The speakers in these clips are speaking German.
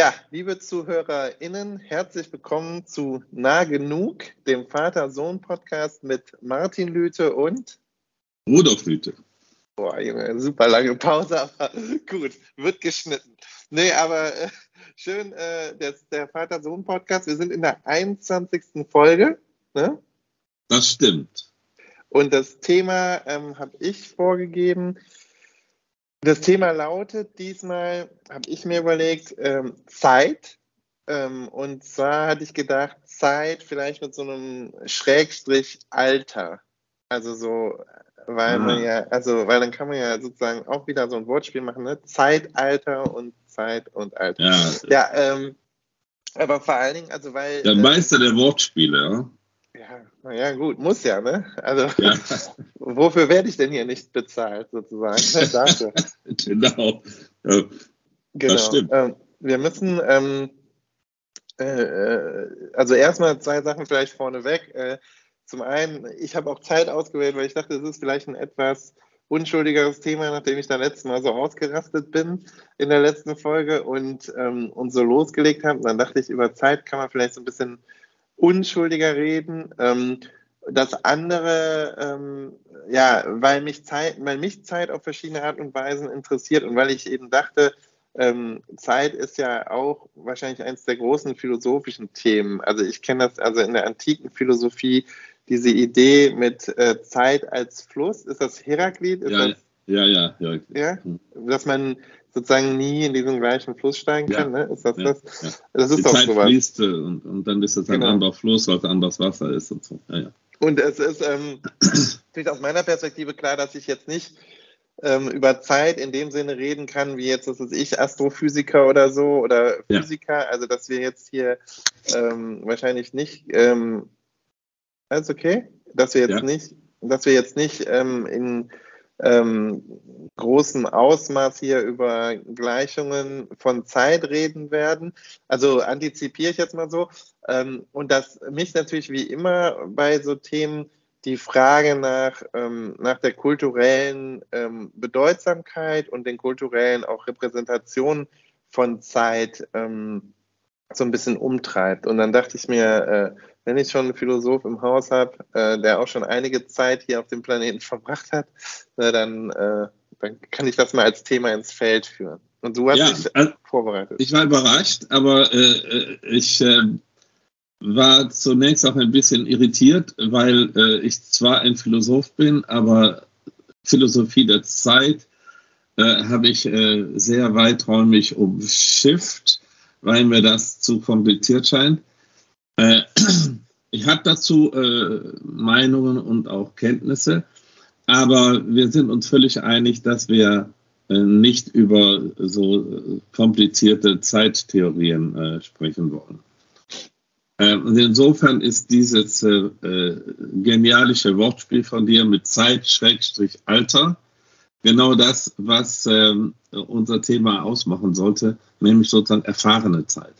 Ja, liebe ZuhörerInnen, herzlich willkommen zu Nah Genug, dem Vater-Sohn-Podcast mit Martin Lüte und Rudolf Lüte. Boah, Junge, super lange Pause, aber gut, wird geschnitten. Nee, aber äh, schön, äh, der, der Vater-Sohn-Podcast. Wir sind in der 21. Folge. Ne? Das stimmt. Und das Thema ähm, habe ich vorgegeben. Das Thema lautet diesmal, habe ich mir überlegt, ähm, Zeit. Ähm, und zwar hatte ich gedacht, Zeit vielleicht mit so einem Schrägstrich Alter. Also so, weil ah. man ja, also weil dann kann man ja sozusagen auch wieder so ein Wortspiel machen, ne? Zeitalter und Zeit und Alter. Ja, ja ähm, aber vor allen Dingen, also weil. Der Meister äh, der Wortspiele, ja. Ja, naja, gut, muss ja, ne? Also, ja. wofür werde ich denn hier nicht bezahlt, sozusagen? Dafür. genau. Ja, genau. Das stimmt. Ähm, wir müssen, ähm, äh, äh, also erstmal zwei Sachen vielleicht vorneweg. Äh, zum einen, ich habe auch Zeit ausgewählt, weil ich dachte, es ist vielleicht ein etwas unschuldigeres Thema, nachdem ich da letztes Mal so ausgerastet bin in der letzten Folge und, ähm, und so losgelegt habe. Dann dachte ich, über Zeit kann man vielleicht so ein bisschen unschuldiger reden. Ähm, das andere, ähm, ja, weil mich, Zeit, weil mich Zeit auf verschiedene Art und Weisen interessiert und weil ich eben dachte, ähm, Zeit ist ja auch wahrscheinlich eines der großen philosophischen Themen. Also ich kenne das also in der antiken Philosophie, diese Idee mit äh, Zeit als Fluss. Ist das Heraklit? Ist ja, das, ja, ja, ja, ja. Dass man sozusagen nie in diesen gleichen Fluss steigen kann, ja. ne? Ist das ja, das? Ja. Das ist Die doch Zeit sowas. fließt und, und dann ist es ein genau. anderer Fluss, weil es anderes Wasser ist und so. Ja. Und es ist ähm, natürlich aus meiner Perspektive klar, dass ich jetzt nicht ähm, über Zeit in dem Sinne reden kann, wie jetzt, was weiß ich, Astrophysiker oder so oder Physiker. Also, dass wir jetzt hier ähm, wahrscheinlich nicht, ähm, alles okay? Dass wir jetzt nicht, dass wir jetzt nicht ähm, in ähm, großem Ausmaß hier über Gleichungen von Zeit reden werden. Also antizipiere ich jetzt mal so. Ähm, und dass mich natürlich wie immer bei so Themen die Frage nach, ähm, nach der kulturellen ähm, Bedeutsamkeit und den kulturellen auch Repräsentationen von Zeit ähm, so ein bisschen umtreibt. Und dann dachte ich mir, äh, wenn ich schon einen Philosoph im Haus habe, äh, der auch schon einige Zeit hier auf dem Planeten verbracht hat, äh, dann, äh, dann kann ich das mal als Thema ins Feld führen. Und du hast ja, dich also, vorbereitet. Ich war überrascht, aber äh, äh, ich äh, war zunächst auch ein bisschen irritiert, weil ich zwar ein Philosoph bin, aber Philosophie der Zeit habe ich sehr weiträumig umschifft, weil mir das zu kompliziert scheint. Äh, ich habe dazu äh, Meinungen und auch Kenntnisse, aber wir sind uns völlig einig, dass wir äh, nicht über so komplizierte Zeittheorien äh, sprechen wollen. Äh, und insofern ist dieses äh, genialische Wortspiel von dir mit Zeit-Alter genau das, was ähm, unser Thema ausmachen sollte, nämlich sozusagen erfahrene Zeit.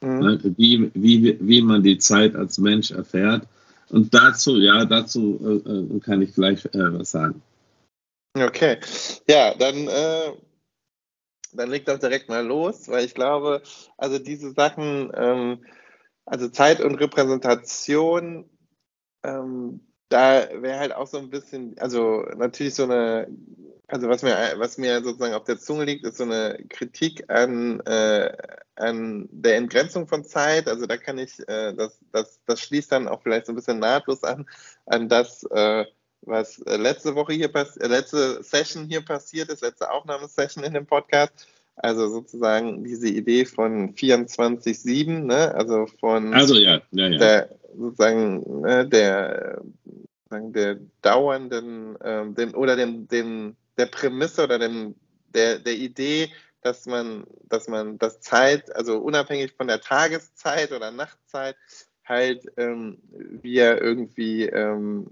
Mhm. Ne, wie, wie, wie man die Zeit als Mensch erfährt. Und dazu, ja, dazu äh, äh, kann ich gleich äh, was sagen. Okay. Ja, dann, äh, dann leg doch direkt mal los, weil ich glaube, also diese Sachen, ähm, also Zeit und Repräsentation, ähm, da wäre halt auch so ein bisschen, also natürlich so eine also was mir, was mir sozusagen auf der Zunge liegt, ist so eine Kritik an, äh, an der Entgrenzung von Zeit. Also da kann ich, äh, das, das, das schließt dann auch vielleicht so ein bisschen nahtlos an, an das, äh, was letzte Woche hier passiert, äh, letzte Session hier passiert ist, letzte Aufnahmesession in dem Podcast. Also sozusagen diese Idee von 24-7, ne? also von also, ja, ja, ja. der sozusagen ne, der, der dauernden ähm, dem, oder dem, dem der Prämisse oder dem, der, der Idee, dass man, dass man das Zeit, also unabhängig von der Tageszeit oder Nachtzeit, halt ähm, wir irgendwie ähm,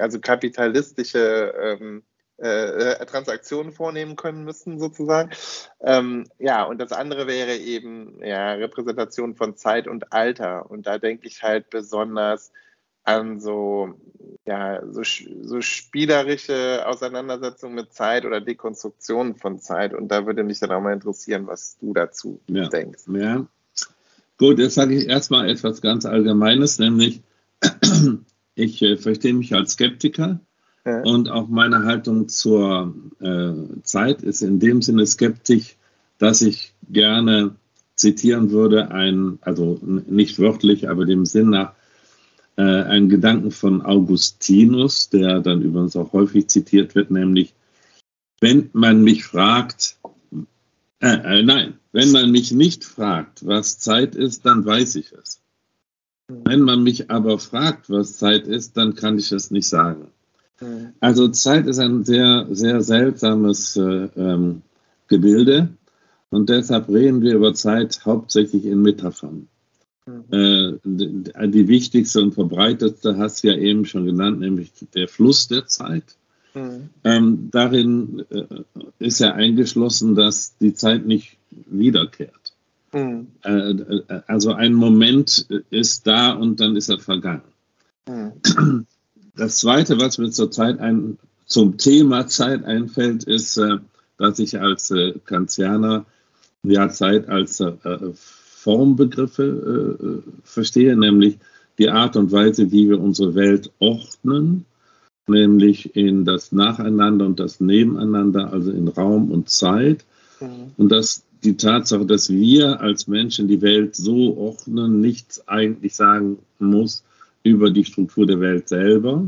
also kapitalistische ähm, äh, Transaktionen vornehmen können müssen, sozusagen. Ähm, ja, und das andere wäre eben ja, Repräsentation von Zeit und Alter. Und da denke ich halt besonders an so, ja, so, so spielerische Auseinandersetzungen mit Zeit oder Dekonstruktionen von Zeit. Und da würde mich dann auch mal interessieren, was du dazu ja. denkst. Ja. Gut, jetzt sage ich erstmal etwas ganz Allgemeines, nämlich ich äh, verstehe mich als Skeptiker ja. und auch meine Haltung zur äh, Zeit ist in dem Sinne skeptisch, dass ich gerne zitieren würde, ein, also nicht wörtlich, aber dem Sinn nach, äh, einen Gedanken von Augustinus, der dann übrigens auch häufig zitiert wird, nämlich, wenn man mich fragt, äh, äh, nein, wenn man mich nicht fragt, was Zeit ist, dann weiß ich es. Wenn man mich aber fragt, was Zeit ist, dann kann ich es nicht sagen. Also Zeit ist ein sehr, sehr seltsames äh, ähm, Gebilde und deshalb reden wir über Zeit hauptsächlich in Metaphern. Mhm. Äh, die, wichtigste und verbreitetste hast du ja eben schon genannt, nämlich der Fluss der Zeit. Mhm. Ähm, darin äh, ist ja eingeschlossen, dass die Zeit nicht wiederkehrt. Mhm. Äh, äh also ein Moment ist da und dann ist er vergangen. Mhm. Das Zweite, was mir zur Zeit ein, zum Thema Zeit einfällt, ist, äh, dass ich als äh, Kantianer ja Zeit als äh, Formbegriffe verstehe, nämlich die Art und Weise, wie wir unsere Welt ordnen, nämlich in das Nacheinander und das Nebeneinander, also in Raum und Zeit. Mhm. Und dass die Tatsache, dass wir als Menschen die Welt so ordnen, nichts eigentlich sagen muss über die Struktur der Welt selber.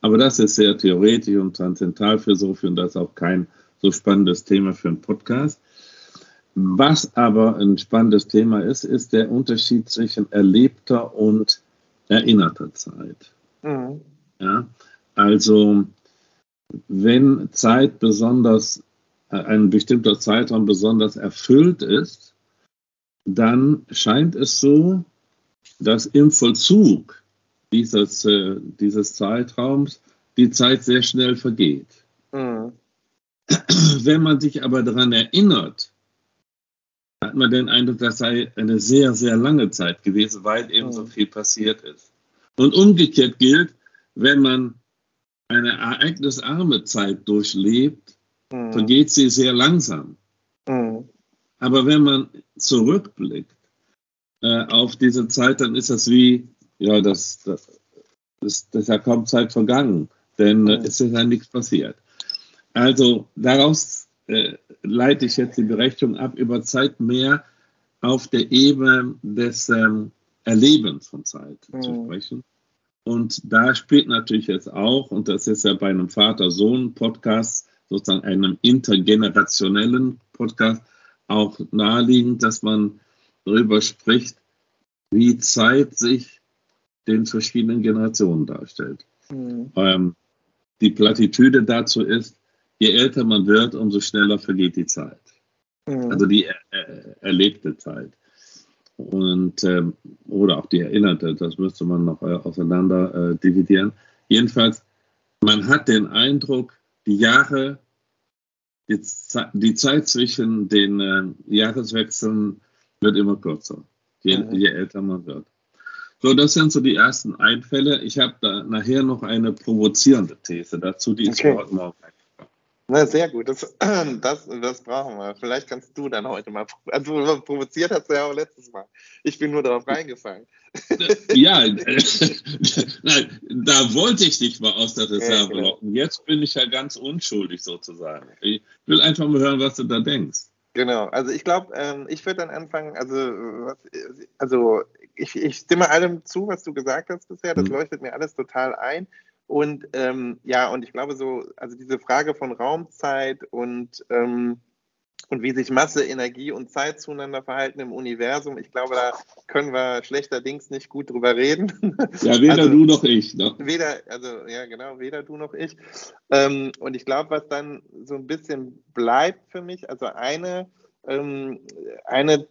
Aber das ist sehr theoretisch und transzendentalphilosophisch und das ist auch kein so spannendes Thema für einen Podcast. Was aber ein spannendes Thema ist, ist der Unterschied zwischen erlebter und erinnerter Zeit. Mhm. Ja, also wenn Zeit besonders, äh, ein bestimmter Zeitraum besonders erfüllt ist, dann scheint es so, dass im Vollzug dieses, äh, dieses Zeitraums die Zeit sehr schnell vergeht. Mhm. Wenn man sich aber daran erinnert, hat man den Eindruck, das sei eine sehr, sehr lange Zeit gewesen, weil eben mhm. so viel passiert ist. Und umgekehrt gilt, wenn man eine ereignisarme Zeit durchlebt, mhm. vergeht sie sehr langsam. Mhm. Aber wenn man zurückblickt äh, auf diese Zeit, dann ist das wie ja, das, das, das, das ist ja kaum Zeit vergangen, denn äh, es ist ja nichts passiert. Also daraus äh, leite ich jetzt die Berechnung ab, über Zeit mehr auf der Ebene des ähm, Erlebens von Zeit mhm. zu sprechen. Und da spielt natürlich jetzt auch, und das ist ja bei einem Vater-Sohn-Podcast, sozusagen einem intergenerationellen Podcast, auch naheliegend, dass man darüber spricht, wie Zeit sich den verschiedenen Generationen darstellt. Mhm. Ähm, die Plattitüde dazu ist, je älter man wird, umso schneller vergeht die Zeit. Mhm. Also die er, er, erlebte Zeit. Und, ähm, oder auch die erinnerte, das müsste man noch äh, auseinander äh, dividieren. Jedenfalls, man hat den Eindruck, die Jahre, die, die Zeit zwischen den äh, Jahreswechseln wird immer kürzer, je, mhm. je älter man wird. So, das sind so die ersten Einfälle. Ich habe da nachher noch eine provozierende These dazu, die ist okay. heute Morgen na, sehr gut. Das, das, das brauchen wir. Vielleicht kannst du dann heute mal. Also, provoziert hast du ja auch letztes Mal. Ich bin nur darauf reingefallen. Ja, äh, nein, da wollte ich dich mal aus der Reserve genau. locken. Jetzt bin ich ja ganz unschuldig sozusagen. Ich will einfach mal hören, was du da denkst. Genau, also ich glaube, ähm, ich würde dann anfangen, also, also ich, ich, stimme allem zu, was du gesagt hast bisher, das mhm. leuchtet mir alles total ein. Und ähm, ja, und ich glaube so, also diese Frage von Raumzeit und ähm, und wie sich Masse, Energie und Zeit zueinander verhalten im Universum. Ich glaube, da können wir schlechterdings nicht gut drüber reden. Ja, weder also, du noch ich. Ne? Weder, also ja, genau, weder du noch ich. Ähm, und ich glaube, was dann so ein bisschen bleibt für mich, also eine, ähm, eine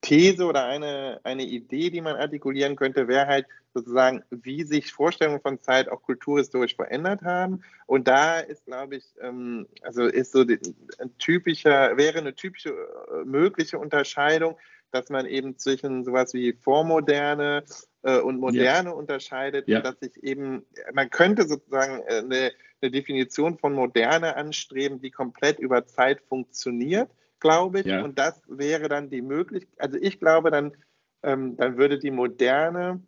These oder eine, eine Idee, die man artikulieren könnte, wäre halt sozusagen, wie sich Vorstellungen von Zeit auch kulturhistorisch verändert haben. Und da ist, glaube ich, ähm, also ist so ein typischer, wäre eine typische äh, mögliche Unterscheidung, dass man eben zwischen sowas wie Vormoderne äh, und Moderne ja. unterscheidet, ja. dass sich eben, man könnte sozusagen äh, eine, eine, Definition von Moderne anstreben, die komplett über Zeit funktioniert, glaube ich. Ja. Und das wäre dann die Möglichkeit, also ich glaube, dann, ähm, dann würde die Moderne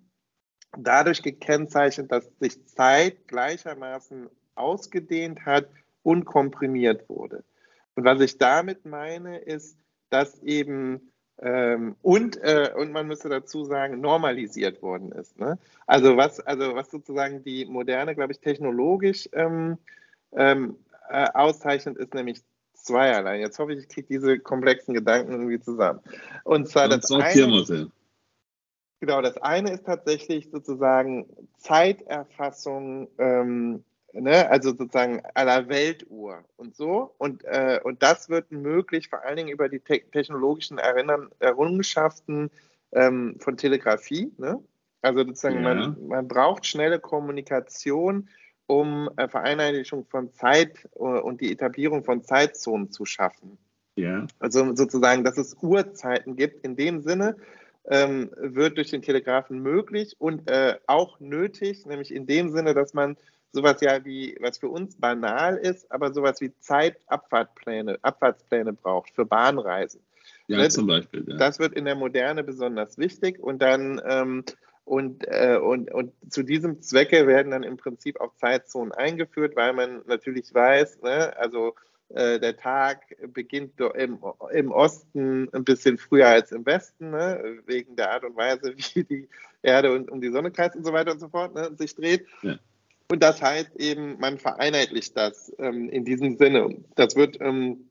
dadurch gekennzeichnet, dass sich Zeit gleichermaßen ausgedehnt hat und komprimiert wurde. Und was ich damit meine, ist, dass eben ähm, und, äh, und man müsste dazu sagen, normalisiert worden ist. Ne? Also, was, also was sozusagen die moderne, glaube ich, technologisch ähm, ähm, äh, auszeichnet, ist nämlich zweierlei. Jetzt hoffe ich, ich kriege diese komplexen Gedanken irgendwie zusammen. Und zwar und das eine, Genau, das eine ist tatsächlich sozusagen Zeiterfassung ähm, ne, also sozusagen aller Weltuhr und so. Und, äh, und das wird möglich, vor allen Dingen über die te technologischen Erinnern Errungenschaften ähm, von Telegrafie. Ne? Also sozusagen, ja. man, man braucht schnelle Kommunikation, um äh, Vereinheitlichung von Zeit äh, und die Etablierung von Zeitzonen zu schaffen. Ja. Also sozusagen, dass es Uhrzeiten gibt. In dem Sinne ähm, wird durch den Telegrafen möglich und äh, auch nötig, nämlich in dem Sinne, dass man sowas ja wie, was für uns banal ist, aber sowas wie Zeitabfahrtpläne, Abfahrtspläne braucht für Bahnreisen. Ja, ne? zum Beispiel. Ja. Das wird in der Moderne besonders wichtig und dann ähm, und, äh, und, und zu diesem Zwecke werden dann im Prinzip auch Zeitzonen eingeführt, weil man natürlich weiß, ne, also äh, der Tag beginnt im, im Osten ein bisschen früher als im Westen, ne, wegen der Art und Weise, wie die Erde und, um die Sonne kreist und so weiter und so fort ne, sich dreht. Ja. Und das heißt eben, man vereinheitlicht das ähm, in diesem Sinne. Das wird ähm,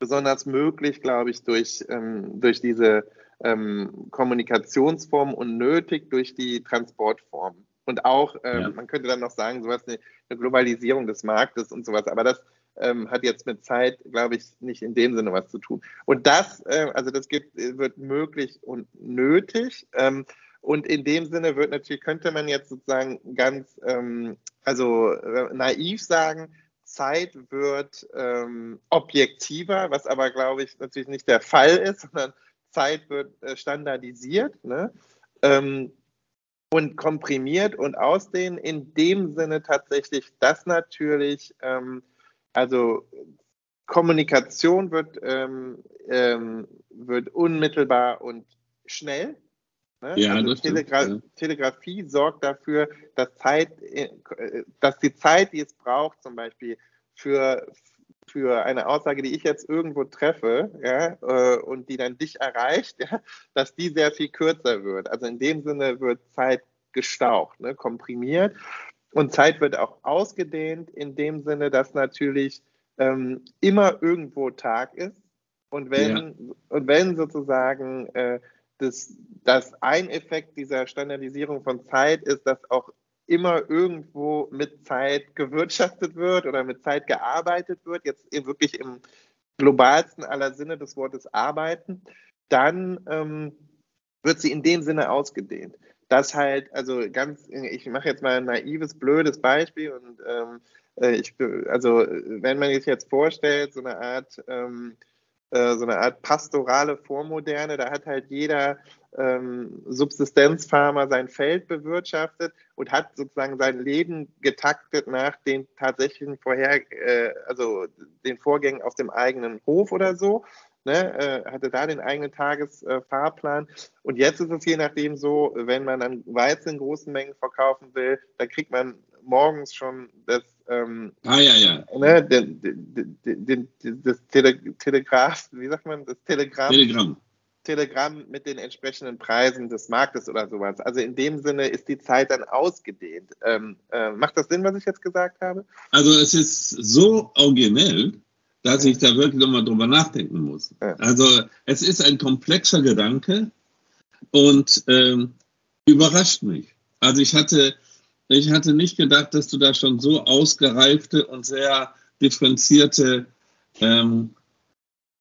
besonders möglich, glaube ich, durch, ähm, durch diese ähm, Kommunikationsform und nötig durch die Transportform. Und auch, ähm, ja. man könnte dann noch sagen, sowas eine, eine Globalisierung des Marktes und sowas. Aber das ähm, hat jetzt mit Zeit, glaube ich, nicht in dem Sinne was zu tun. Und das, äh, also das gibt, wird möglich und nötig. Ähm, und in dem Sinne wird natürlich, könnte man jetzt sozusagen ganz, ähm, also äh, naiv sagen, Zeit wird ähm, objektiver, was aber, glaube ich, natürlich nicht der Fall ist, sondern Zeit wird äh, standardisiert ne? ähm, und komprimiert und ausdehnen. In dem Sinne tatsächlich, dass natürlich, ähm, also Kommunikation wird, ähm, wird unmittelbar und schnell Ne? Ja, also Telegra stimmt, ja. Telegrafie sorgt dafür, dass, Zeit, äh, dass die Zeit, die es braucht, zum Beispiel für, für eine Aussage, die ich jetzt irgendwo treffe ja, äh, und die dann dich erreicht, ja, dass die sehr viel kürzer wird. Also in dem Sinne wird Zeit gestaucht, ne, komprimiert. Und Zeit wird auch ausgedehnt in dem Sinne, dass natürlich ähm, immer irgendwo Tag ist. Und wenn, ja. und wenn sozusagen äh, das, dass ein Effekt dieser Standardisierung von Zeit ist, dass auch immer irgendwo mit Zeit gewirtschaftet wird oder mit Zeit gearbeitet wird, jetzt wirklich im globalsten aller Sinne des Wortes arbeiten, dann ähm, wird sie in dem Sinne ausgedehnt. Das halt, also ganz, ich mache jetzt mal ein naives, blödes Beispiel und ähm, äh, ich, also wenn man sich jetzt vorstellt, so eine Art ähm, äh, so eine Art pastorale Vormoderne. Da hat halt jeder ähm, Subsistenzfarmer sein Feld bewirtschaftet und hat sozusagen sein Leben getaktet nach den tatsächlichen Vorher, äh, also den Vorgängen auf dem eigenen Hof oder so. Ne, äh, hatte da den eigenen Tagesfahrplan. Äh, und jetzt ist es je nachdem so, wenn man dann Weizen in großen Mengen verkaufen will, da kriegt man morgens schon das, ähm, ah, ja, ja. Ne, den, den, den, das Tele Telegraph, wie sagt man, das Telegramm. Telegramm. Telegramm mit den entsprechenden Preisen des Marktes oder sowas. Also in dem Sinne ist die Zeit dann ausgedehnt. Ähm, äh, macht das Sinn, was ich jetzt gesagt habe? Also es ist so originell, dass ich da wirklich nochmal drüber nachdenken muss. Ja. Also es ist ein komplexer Gedanke und ähm, überrascht mich. Also ich hatte ich hatte nicht gedacht, dass du da schon so ausgereifte und sehr differenzierte ähm,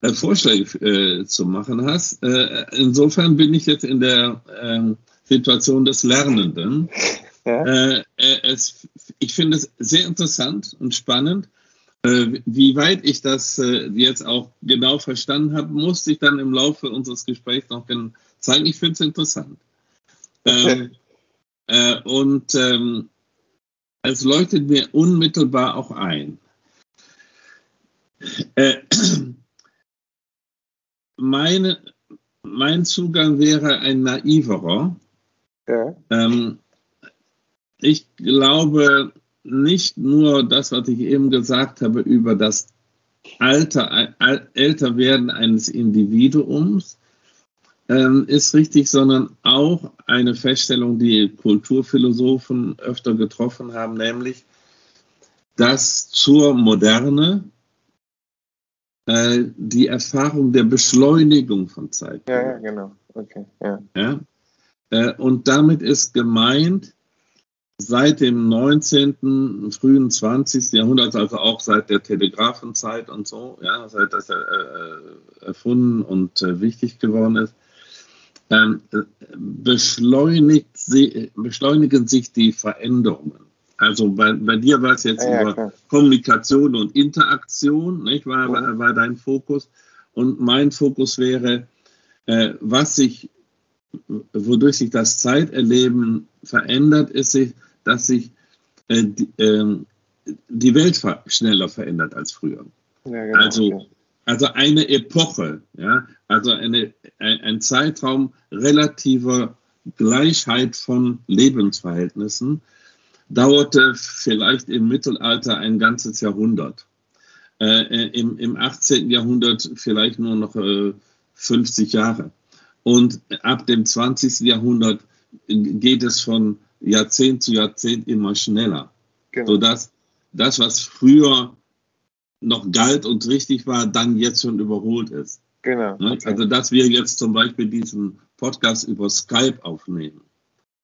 äh, Vorschläge äh, zu machen hast. Äh, insofern bin ich jetzt in der ähm, Situation des Lernenden. Ja. Äh, äh, es, ich finde es sehr interessant und spannend. Äh, wie weit ich das jetzt auch genau verstanden habe, musste ich dann im Laufe unseres Gesprächs noch zeigen. Ich finde es interessant. Ähm, Äh, und ähm, es leuchtet mir unmittelbar auch ein. Äh, meine, mein Zugang wäre ein naiverer. Ja. Ähm, ich glaube nicht nur das, was ich eben gesagt habe über das Alter, Älterwerden eines Individuums, ähm, ist richtig, sondern auch eine Feststellung, die Kulturphilosophen öfter getroffen haben, nämlich, dass zur Moderne äh, die Erfahrung der Beschleunigung von Zeit. Ja, ja genau. Okay. Ja. ja? Äh, und damit ist gemeint, seit dem 19., frühen 20. Jahrhundert, also auch seit der Telegrafenzeit und so, ja, seit das äh, äh erfunden und äh, wichtig geworden ist, ähm, beschleunigt sie, beschleunigen sich die Veränderungen. Also bei, bei dir war es jetzt ja, über klar. Kommunikation und Interaktion, nicht, war, war, war, dein Fokus. Und mein Fokus wäre, äh, was sich, wodurch sich das Zeiterleben verändert, ist, dass sich äh, die, äh, die, Welt schneller verändert als früher. Ja, genau, also, okay. Also eine Epoche, ja, also eine, ein, Zeitraum relativer Gleichheit von Lebensverhältnissen dauerte vielleicht im Mittelalter ein ganzes Jahrhundert. Äh, äh im, Im 18. Jahrhundert vielleicht nur noch äh, 50 Jahre. Und ab dem 20. Jahrhundert geht es von Jahrzehnt zu Jahrzehnt immer schneller. Genau. Sodass das, was früher noch galt und richtig war, dann jetzt schon überholt ist. Genau. Ne? Okay. Also, dass wir jetzt zum Beispiel diesen Podcast über Skype aufnehmen.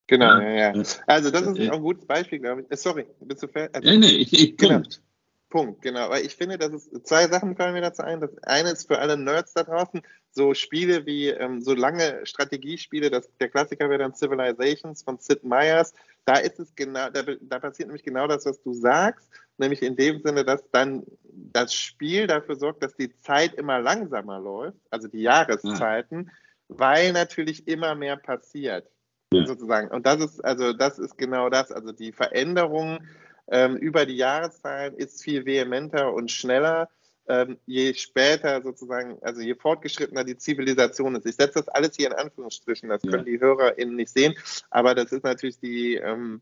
Genau, ja, ja. ja. Also das ist auch ein gutes Beispiel, glaube ich. Äh, sorry, bist du fertig? Also, nee, nee, ich, ich genau. Punkt. Punkt, genau. Weil ich finde, dass es zwei Sachen fallen mir dazu ein. Das eine ist für alle Nerds da draußen, so Spiele wie ähm, so lange Strategiespiele, das, der Klassiker wäre dann Civilizations von Sid Meier's. Da ist es genau, da, da passiert nämlich genau das, was du sagst, nämlich in dem Sinne, dass dann das Spiel dafür sorgt, dass die Zeit immer langsamer läuft, also die Jahreszeiten, ja. weil natürlich immer mehr passiert ja. sozusagen. Und das ist, also das ist genau das. Also die Veränderung ähm, über die Jahreszahlen ist viel vehementer und schneller. Ähm, je später sozusagen, also je fortgeschrittener die Zivilisation ist. Ich setze das alles hier in Anführungsstrichen, das können ja. die HörerInnen nicht sehen, aber das ist natürlich die, ähm,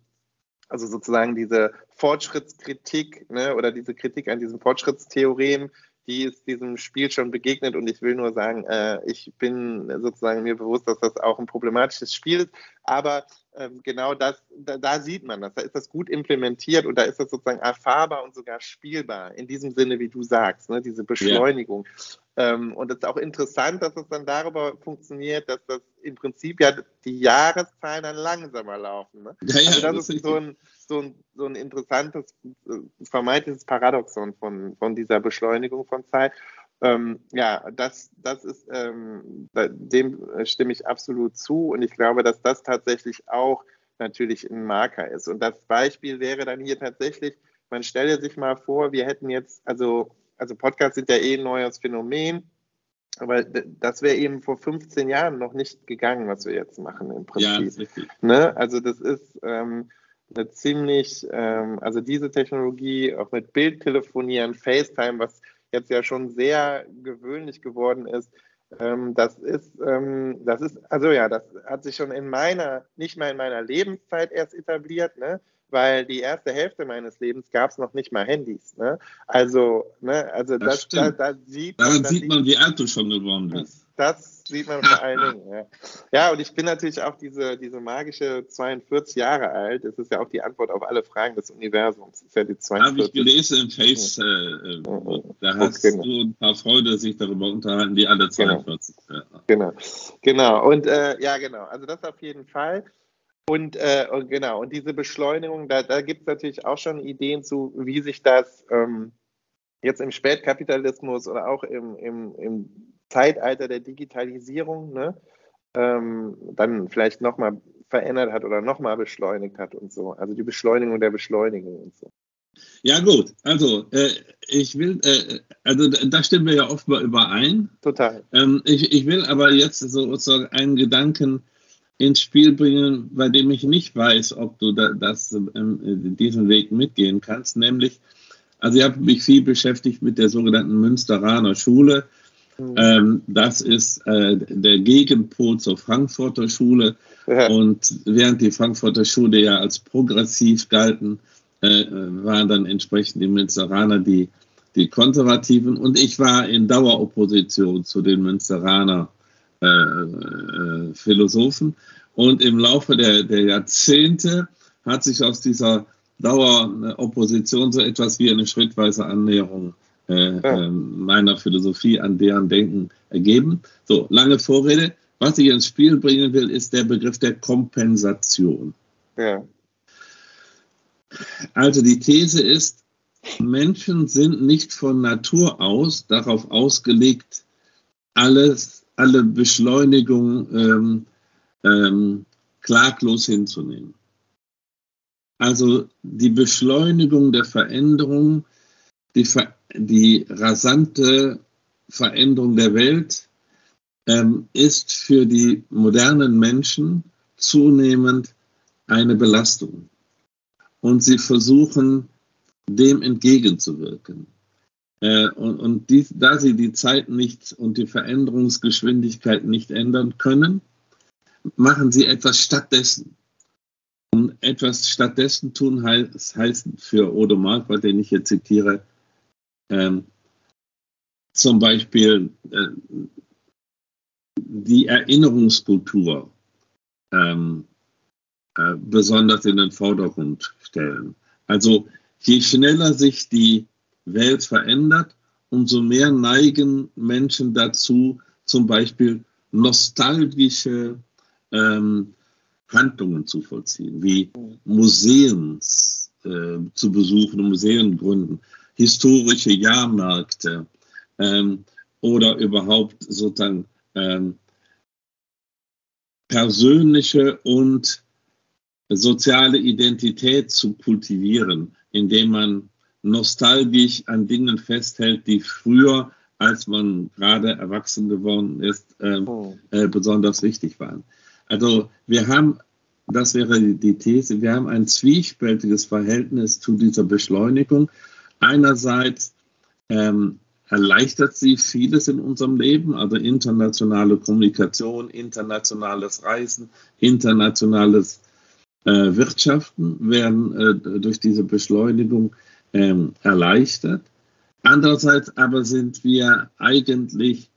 also sozusagen diese Fortschrittskritik ne, oder diese Kritik an diesen Fortschrittstheorien, die ist diesem Spiel schon begegnet und ich will nur sagen, äh, ich bin sozusagen mir bewusst, dass das auch ein problematisches Spiel ist, aber ähm, genau das, da, da, sieht man das, da ist das gut implementiert und da ist das sozusagen erfahrbar und sogar spielbar, in diesem Sinne, wie du sagst, ne, diese Beschleunigung. Ja. Ähm, und es ist auch interessant, dass es dann darüber funktioniert, dass das im Prinzip ja die Jahreszahlen dann langsamer laufen. Ne? Ja, ja, also das, das ist so ein, so ein, so ein interessantes, äh, vermeintliches Paradoxon von, von dieser Beschleunigung von Zeit. Ähm, ja, das, das ist, ähm, dem stimme ich absolut zu und ich glaube, dass das tatsächlich auch natürlich ein Marker ist. Und das Beispiel wäre dann hier tatsächlich, man stelle sich mal vor, wir hätten jetzt, also, also Podcasts sind ja eh ein neues Phänomen, aber das wäre eben vor 15 Jahren noch nicht gegangen, was wir jetzt machen im Prinzip. Ja, ne? Also das ist ähm, eine ziemlich, ähm, also diese Technologie auch mit Bildtelefonieren, FaceTime, was jetzt ja schon sehr gewöhnlich geworden ist, ähm, das ist, ähm, das ist, also ja, das hat sich schon in meiner, nicht mal in meiner Lebenszeit erst etabliert, ne? Weil die erste Hälfte meines Lebens gab es noch nicht mal Handys. Ne? Also, ne, also das, das da, da, sieht Daran man, sieht man, wie alt du schon geworden bist. Das sieht man vor allen Dingen. Ja. ja, und ich bin natürlich auch diese, diese magische 42 Jahre alt. Das ist ja auch die Antwort auf alle Fragen des Universums. Das ist ja die 42. Habe ich gelesen im Face. Äh, äh, da hast genau. du ein paar Freunde sich darüber unterhalten, die alle 42 genau. Genau, genau. Und äh, ja, genau. Also das auf jeden Fall. Und, äh, und genau, und diese Beschleunigung, da, da gibt es natürlich auch schon Ideen zu, wie sich das ähm, jetzt im Spätkapitalismus oder auch im, im, im Zeitalter der Digitalisierung ne, ähm, dann vielleicht nochmal verändert hat oder nochmal beschleunigt hat und so. Also die Beschleunigung der Beschleunigung und so. Ja gut, also äh, ich will, äh, also da stimmen wir ja oft mal überein. Total. Ähm, ich, ich will aber jetzt sozusagen einen Gedanken ins Spiel bringen, bei dem ich nicht weiß, ob du da, das, ähm, diesen Weg mitgehen kannst, nämlich, also ich habe mich viel beschäftigt mit der sogenannten Münsteraner Schule. Mhm. Ähm, das ist äh, der Gegenpol zur Frankfurter Schule. Ja. Und während die Frankfurter Schule ja als progressiv galten, äh, waren dann entsprechend die Münsteraner die, die Konservativen. Und ich war in Daueropposition zu den Münsteraner äh, äh, Philosophen. Und im Laufe der, der Jahrzehnte hat sich aus dieser Daueropposition so etwas wie eine schrittweise Annäherung äh, ja. äh, meiner Philosophie an deren Denken ergeben. So, lange Vorrede. Was ich ins Spiel bringen will, ist der Begriff der Kompensation. Ja. Also die These ist, Menschen sind nicht von Natur aus darauf ausgelegt, alles, alle Beschleunigung ähm, ähm, klaglos hinzunehmen. Also die Beschleunigung der Veränderung, die, die rasante Veränderung der Welt ähm, ist für die modernen Menschen zunehmend eine Belastung. Und sie versuchen, dem entgegenzuwirken. Äh, und und die, da sie die Zeit nicht und die Veränderungsgeschwindigkeit nicht ändern können, machen sie etwas stattdessen. Und etwas stattdessen tun heißt, heißt für Odo Marquardt, den ich hier zitiere, ähm, zum Beispiel äh, die Erinnerungskultur ähm, äh, besonders in den Vordergrund stellen. Also je schneller sich die Welt verändert, umso mehr neigen Menschen dazu, zum Beispiel nostalgische ähm, Handlungen zu vollziehen, wie Museen äh, zu besuchen, Museen gründen, historische Jahrmärkte ähm, oder überhaupt sozusagen ähm, persönliche und soziale Identität zu kultivieren, indem man nostalgisch an Dingen festhält, die früher, als man gerade erwachsen geworden ist, ähm, oh. äh, besonders wichtig waren. Also wir haben, das wäre die These, wir haben ein zwiespältiges Verhältnis zu dieser Beschleunigung. Einerseits ähm, erleichtert sie vieles in unserem Leben, also internationale Kommunikation, internationales Reisen, internationales äh, Wirtschaften werden äh, durch diese Beschleunigung ähm, erleichtert. Andererseits aber sind wir eigentlich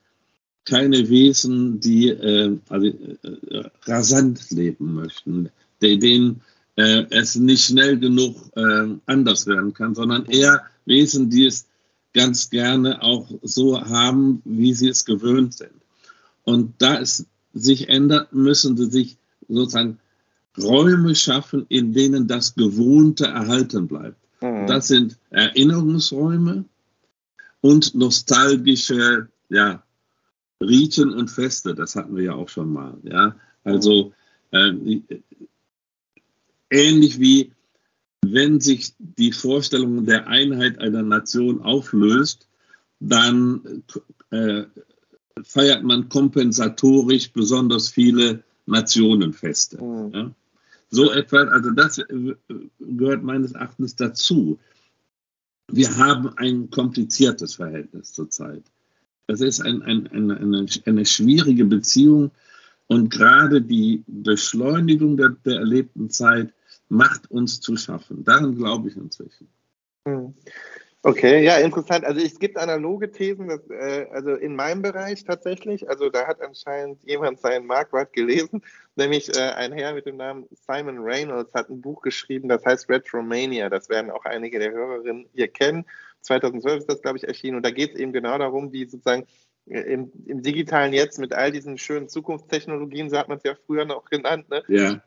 keine Wesen, die äh, also, äh, rasant leben möchten, denen äh, es nicht schnell genug äh, anders werden kann, sondern eher Wesen, die es ganz gerne auch so haben, wie sie es gewöhnt sind. Und da es sich ändert, müssen sie sich sozusagen Räume schaffen, in denen das Gewohnte erhalten bleibt. Mhm. Das sind Erinnerungsräume und nostalgische ja, Riten und Feste. Das hatten wir ja auch schon mal. Ja? Also äh, ähnlich wie wenn sich die Vorstellung der Einheit einer Nation auflöst, dann äh, feiert man kompensatorisch besonders viele Nationenfeste. Mhm. Ja? So etwa, also das äh, gehört meines Erachtens dazu. Wir haben ein kompliziertes Verhältnis zurzeit. Das ist ein, ein, eine, eine, eine schwierige Beziehung und gerade die Beschleunigung der, der erlebten Zeit macht uns zu schaffen. Daran glaube ich inzwischen. Okay, ja, interessant. Also es gibt analoge Thesen, dass, äh, also in meinem Bereich tatsächlich, also da hat anscheinend jemand seinen Marquardt gelesen, nämlich äh, ein Herr mit dem Namen Simon Reynolds hat ein Buch geschrieben, das heißt Retromania. Das werden auch einige der Hörerinnen hier kennen. 2012 ist das, glaube ich, erschienen. Und da geht es eben genau darum, wie sozusagen äh, im, im, digitalen Jetzt mit all diesen schönen Zukunftstechnologien, so hat man es ja früher noch genannt, ne? ja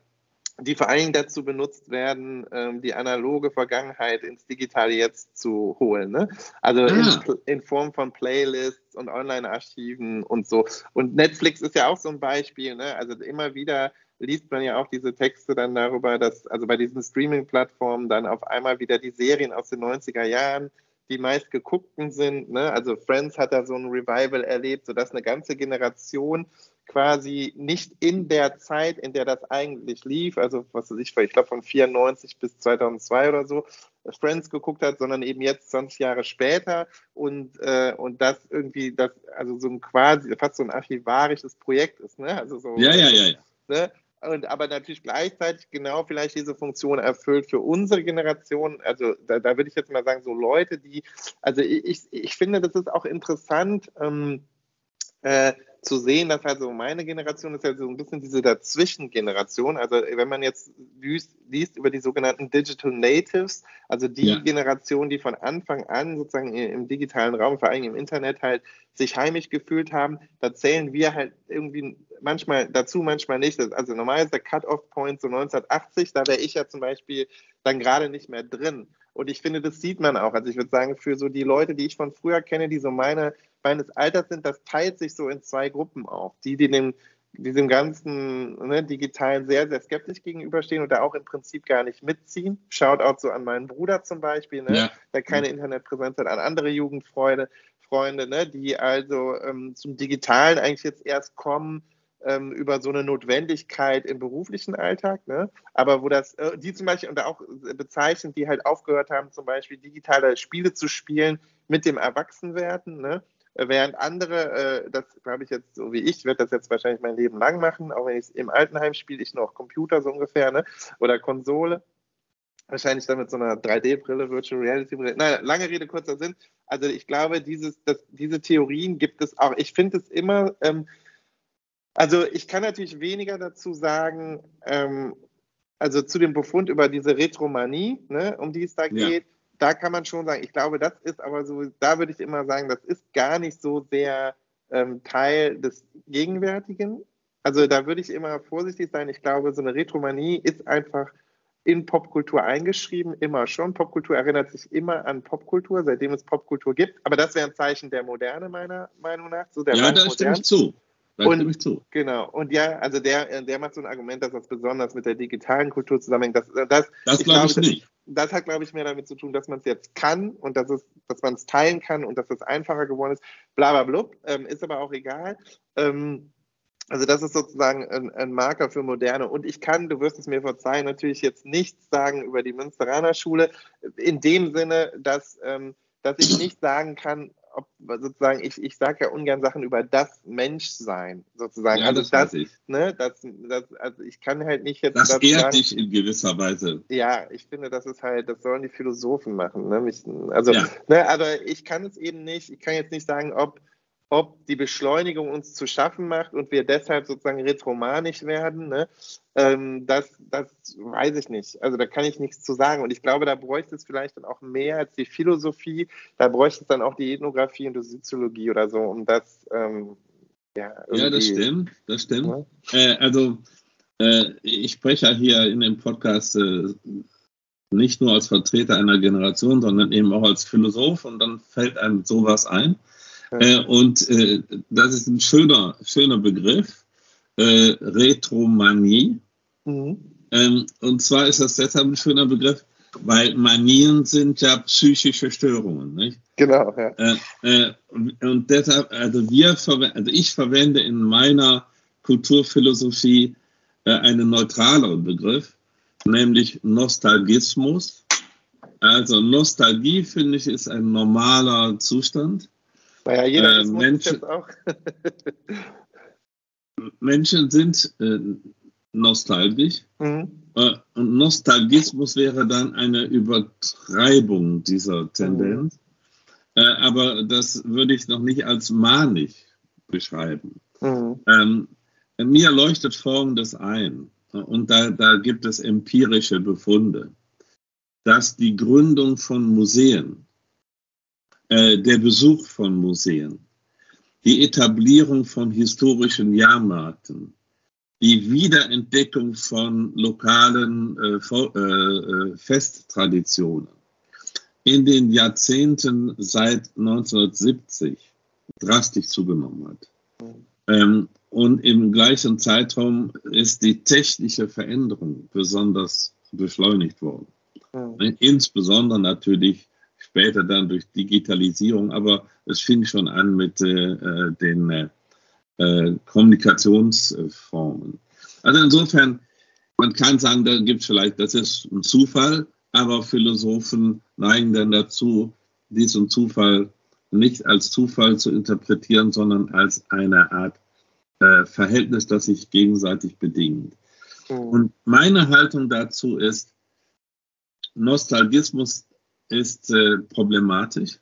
die vor allen Dingen dazu benutzt werden, ähm, die analoge Vergangenheit ins digitale Jetzt zu holen. Ne? Also ah. in, in, Form von Playlists und Online-Archiven und so. Und Netflix ist ja auch so ein Beispiel. Ne? Also immer wieder liest man ja auch diese Texte dann darüber, dass also bei diesen Streaming-Plattformen dann auf einmal wieder die Serien aus den 90er Jahren die meist geguckten sind. Ne? Also Friends hat da so ein Revival erlebt, sodass eine ganze Generation quasi nicht in der Zeit, in der das eigentlich lief, also was weiß ich, ich glaube von 94 bis 2002 oder so, Friends geguckt hat, sondern eben jetzt 20 Jahre später und, äh, und das irgendwie, das, also so ein quasi, fast so ein archivarisches Projekt ist, ne? Also so, ja, ja, ja. ja. Ne? Und aber natürlich gleichzeitig genau vielleicht diese Funktion erfüllt für unsere Generation. Also da, da würde ich jetzt mal sagen, so Leute, die, also ich, ich finde, das ist auch interessant, ähm, äh, zu sehen, dass also meine Generation ist ja so ein bisschen diese Dazwischengeneration. Also wenn man jetzt liest, liest über die sogenannten Digital Natives, also die ja. Generation, die von Anfang an sozusagen im digitalen Raum, vor allem im Internet halt sich heimisch gefühlt haben, da zählen wir halt irgendwie manchmal dazu, manchmal nicht. Also normal ist der Cut-off-Point so 1980, da wäre ich ja zum Beispiel dann gerade nicht mehr drin. Und ich finde, das sieht man auch. Also ich würde sagen, für so die Leute, die ich von früher kenne, die so meine meines Alters sind, das teilt sich so in zwei Gruppen auf. Die, die dem, diesem ganzen ne, Digitalen sehr, sehr skeptisch gegenüberstehen und da auch im Prinzip gar nicht mitziehen. Schaut auch so an meinen Bruder zum Beispiel, ne, ja. der keine Internetpräsenz hat, an andere Jugendfreunde, Freunde, ne, die also ähm, zum Digitalen eigentlich jetzt erst kommen, ähm, über so eine Notwendigkeit im beruflichen Alltag, ne? aber wo das, äh, die zum Beispiel, und auch bezeichnen, die halt aufgehört haben, zum Beispiel digitale Spiele zu spielen mit dem Erwachsenwerden, ne? Während andere, äh, das glaube ich jetzt so wie ich, werde das jetzt wahrscheinlich mein Leben lang machen, auch wenn ich im Altenheim spiele, ich noch Computer so ungefähr, ne? Oder Konsole. Wahrscheinlich dann mit so einer 3D-Brille, Virtual Reality-Brille. Nein, lange Rede, kurzer Sinn. Also ich glaube, dieses, das, diese Theorien gibt es auch. Ich finde es immer, ähm, also ich kann natürlich weniger dazu sagen, ähm, also zu dem Befund über diese Retromanie, ne, um die es da ja. geht da kann man schon sagen, ich glaube, das ist aber so, da würde ich immer sagen, das ist gar nicht so sehr ähm, Teil des Gegenwärtigen. Also da würde ich immer vorsichtig sein. Ich glaube, so eine Retromanie ist einfach in Popkultur eingeschrieben, immer schon. Popkultur erinnert sich immer an Popkultur, seitdem es Popkultur gibt. Aber das wäre ein Zeichen der Moderne, meiner Meinung nach. So ja, da stimme ich zu. Und, zu. Genau. Und ja, also der, der macht so ein Argument, dass das besonders mit der digitalen Kultur zusammenhängt. Das, das, das glaube ich, glaub, ich nicht das hat, glaube ich, mehr damit zu tun, dass man es jetzt kann und dass, es, dass man es teilen kann und dass es einfacher geworden ist. Blablabla, ähm, ist aber auch egal. Ähm, also das ist sozusagen ein, ein, Marker für Moderne. Und ich kann, du wirst es mir verzeihen, natürlich jetzt nichts sagen über die Münsteraner Schule, in dem Sinne, dass, ähm, dass ich nicht sagen kann, ob sozusagen, ich, ich sage ja ungern Sachen über das Menschsein, sozusagen. Ja, also das, das, ich. Ne, das, das, also ich kann halt nicht jetzt. Das ehrt sagen, dich in gewisser Weise. Ja, ich finde, das ist halt, das sollen die Philosophen machen. Ne? Mich, also, ja. ne, aber ich kann es eben nicht, ich kann jetzt nicht sagen, ob ob die Beschleunigung uns zu schaffen macht und wir deshalb sozusagen retromanisch werden, ne? ähm, das, das weiß ich nicht. Also da kann ich nichts zu sagen. Und ich glaube, da bräuchte es vielleicht dann auch mehr als die Philosophie, da bräuchte es dann auch die Ethnographie und die Soziologie oder so, um das ähm, ja, ja, das stimmt, das stimmt. Ja. Äh, also äh, ich spreche ja hier in dem Podcast äh, nicht nur als Vertreter einer Generation, sondern eben auch als Philosoph und dann fällt einem sowas ein. Äh, und äh, das ist ein schöner, schöner Begriff, äh, Retromanie. Mhm. Ähm, und zwar ist das deshalb ein schöner Begriff, weil Manien sind ja psychische Störungen. Nicht? Genau, ja. Äh, äh, und deshalb, also wir also ich verwende in meiner Kulturphilosophie äh, einen neutraleren Begriff, nämlich Nostalgismus. Also Nostalgie, finde ich, ist ein normaler Zustand. Naja, jeder äh, Menschen, auch. Menschen sind äh, nostalgisch. Mhm. Äh, und Nostalgismus wäre dann eine Übertreibung dieser Tendenz. Mhm. Äh, aber das würde ich noch nicht als manisch beschreiben. Mhm. Ähm, mir leuchtet Folgendes ein. Und da, da gibt es empirische Befunde, dass die Gründung von Museen äh, der Besuch von Museen, die Etablierung von historischen Jahrmärkten, die Wiederentdeckung von lokalen äh, äh, Festtraditionen in den Jahrzehnten seit 1970 drastisch zugenommen hat. Ähm, und im gleichen Zeitraum ist die technische Veränderung besonders beschleunigt worden. Mhm. Insbesondere natürlich später dann durch Digitalisierung, aber es fing schon an mit äh, den, äh, äh, Kommunikationsformen. Also insofern, man kann sagen, da gibt es vielleicht, das ist ein Zufall, aber Philosophen neigen dann dazu, diesen Zufall nicht als Zufall zu interpretieren, sondern als eine Art äh, Verhältnis, das sich gegenseitig bedingt. Mhm. Und meine Haltung dazu ist, Nostalgismus ist äh, problematisch.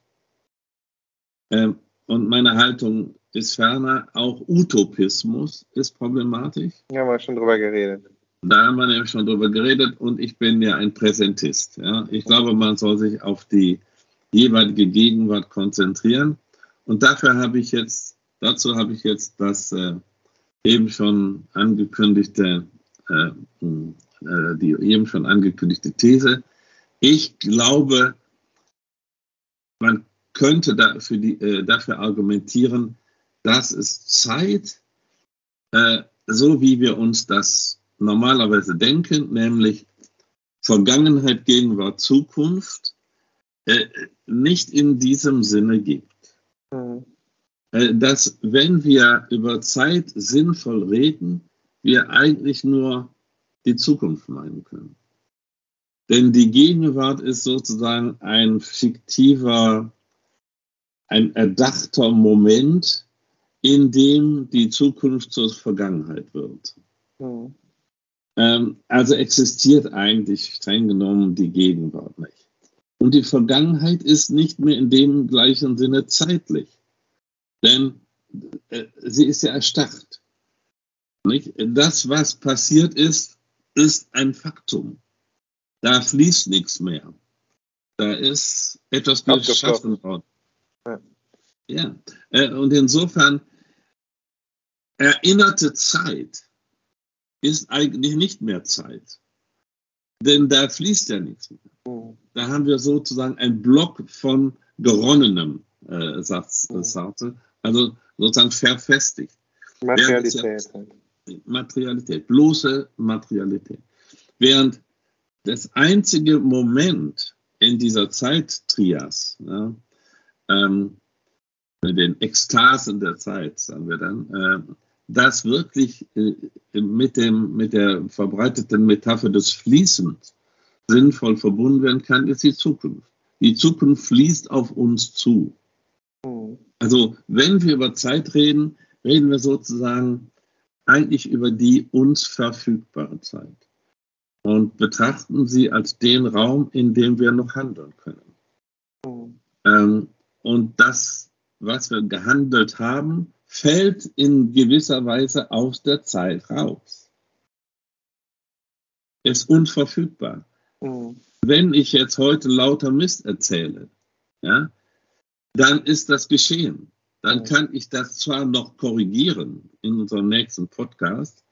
Ähm, und meine Haltung ist ferner, auch Utopismus ist problematisch. Ja, haben wir schon drüber geredet. Da haben wir nämlich schon drüber geredet und ich bin ja ein Präsentist. Ja. Ich glaube, man soll sich auf die jeweilige Gegenwart konzentrieren. Und dafür habe ich jetzt, dazu habe ich jetzt das äh, eben schon angekündigte, äh, äh, die eben schon angekündigte These. Ich glaube, man könnte dafür, die, äh, dafür argumentieren, dass es Zeit, äh, so wie wir uns das normalerweise denken, nämlich Vergangenheit, Gegenwart, Zukunft, äh, nicht in diesem Sinne gibt. Mhm. Dass wenn wir über Zeit sinnvoll reden, wir eigentlich nur die Zukunft meinen können. Denn die Gegenwart ist sozusagen ein fiktiver, ein erdachter Moment, in dem die Zukunft zur Vergangenheit wird. Mhm. Ähm, also existiert eigentlich streng genommen die Gegenwart nicht. Und die Vergangenheit ist nicht mehr in dem gleichen Sinne zeitlich. Denn äh, sie ist ja erstarrt. Nicht? Das, was passiert ist, ist ein Faktum. Da fließt nichts mehr. Da ist etwas geschaffen worden. Ja. ja. Äh, und insofern erinnerte Zeit ist eigentlich nicht mehr Zeit. Denn da fließt ja nichts mehr. Mhm. Da haben wir sozusagen einen Block von geronnenem, äh, sagt mhm. Sartre, also sozusagen verfestigt. Materialität. Materialität, bloße Materialität. Während das einzige Moment in dieser Zeit-Trias, ja, ähm, den Ekstasen der Zeit, sagen wir dann, äh, das wirklich äh, mit, dem, mit der verbreiteten Metapher des Fließens sinnvoll verbunden werden kann, ist die Zukunft. Die Zukunft fließt auf uns zu. Also wenn wir über Zeit reden, reden wir sozusagen eigentlich über die uns verfügbare Zeit und betrachten sie als den Raum, in dem wir noch handeln können. Mhm. Ähm, und das, was wir gehandelt haben, fällt in gewisser Weise aus der Zeit raus. Ist unverfügbar. Mhm. Wenn ich jetzt heute lauter Mist erzähle, ja, dann ist das geschehen. Dann mhm. kann ich das zwar noch korrigieren in unserem nächsten Podcast,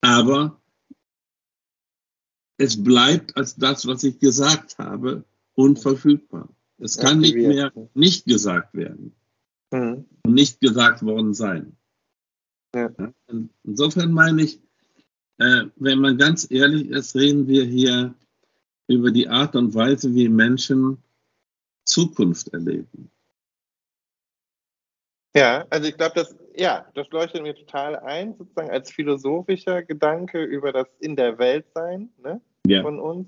aber es bleibt als das, was ich gesagt habe, unverfügbar. Es kann nicht mehr nicht gesagt werden mhm. und nicht gesagt worden sein. Ja. Insofern meine ich, äh, wenn man ganz ehrlich ist, reden wir hier über die Art und Weise, wie Menschen Zukunft erleben. Ja, also ich glaube, das, ja, das leuchtet mir total ein, sozusagen als philosophischer Gedanke über das In der Welt sein ne, ja. von uns.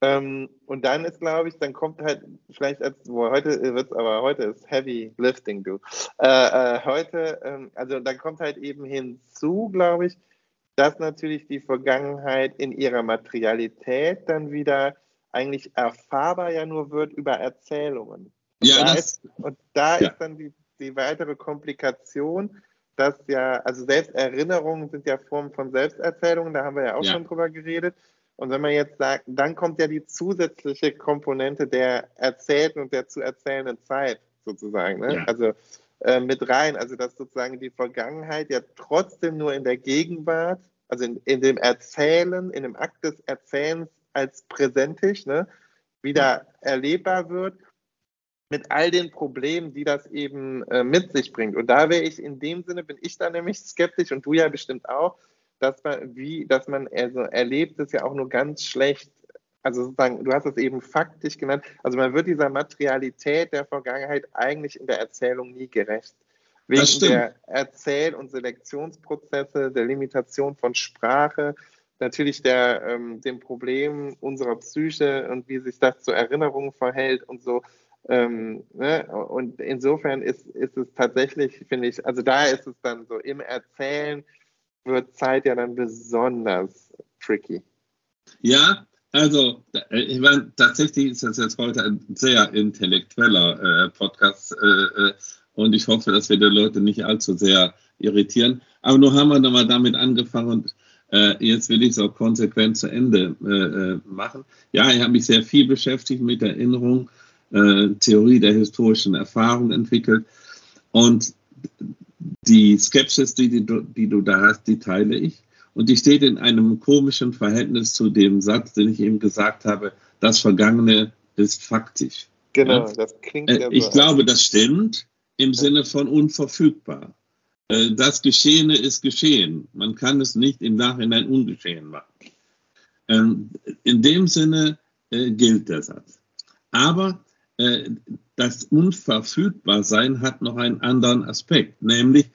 Ähm, und dann ist, glaube ich, dann kommt halt vielleicht als, wo heute wird aber heute ist Heavy Lifting, du. Äh, äh, heute, ähm, also dann kommt halt eben hinzu, glaube ich, dass natürlich die Vergangenheit in ihrer Materialität dann wieder eigentlich erfahrbar ja nur wird über Erzählungen. Und ja, da das, ist, und da ja. ist dann die, die weitere Komplikation, dass ja, also Selbsterinnerungen sind ja Formen von Selbsterzählungen, da haben wir ja auch ja. schon drüber geredet. Und wenn man jetzt sagt, dann kommt ja die zusätzliche Komponente der erzählten und der zu erzählenden Zeit sozusagen. Ne? Ja. Also äh, mit rein, also dass sozusagen die Vergangenheit ja trotzdem nur in der Gegenwart, also in, in dem Erzählen, in dem Akt des Erzählens als präsentisch, ne, wieder erlebbar wird mit all den Problemen, die das eben äh, mit sich bringt. Und da wäre ich in dem Sinne, bin ich da nämlich skeptisch und du ja bestimmt auch, dass man, wie, dass man also erlebt es ja auch nur ganz schlecht. Also sozusagen, du hast es eben faktisch genannt. Also man wird dieser Materialität der Vergangenheit eigentlich in der Erzählung nie gerecht. Wegen der Erzähl- und Selektionsprozesse, der Limitation von Sprache, natürlich der, ähm, dem Problem unserer Psyche und wie sich das zur Erinnerung verhält und so. Ähm, ne? Und insofern ist, ist es tatsächlich, finde ich, also da ist es dann so, im Erzählen wird Zeit ja dann besonders tricky. Ja, also äh, ich meine, tatsächlich ist das jetzt heute ein sehr intellektueller äh, Podcast äh, äh, und ich hoffe, dass wir die Leute nicht allzu sehr irritieren. Aber nur haben wir nochmal damit angefangen und äh, jetzt will ich es auch konsequent zu Ende äh, machen. Ja, ich habe mich sehr viel beschäftigt mit Erinnerung äh, Theorie der historischen Erfahrung entwickelt. Und die Skepsis, die, die, du, die du da hast, die teile ich. Und die steht in einem komischen Verhältnis zu dem Satz, den ich eben gesagt habe, das Vergangene ist faktisch. Genau, ja? das klingt äh, ja so Ich glaube, das stimmt im Sinne von unverfügbar. Äh, das Geschehene ist geschehen. Man kann es nicht im Nachhinein ungeschehen machen. Ähm, in dem Sinne äh, gilt der Satz. Aber äh, das Unverfügbarsein hat noch einen anderen Aspekt, nämlich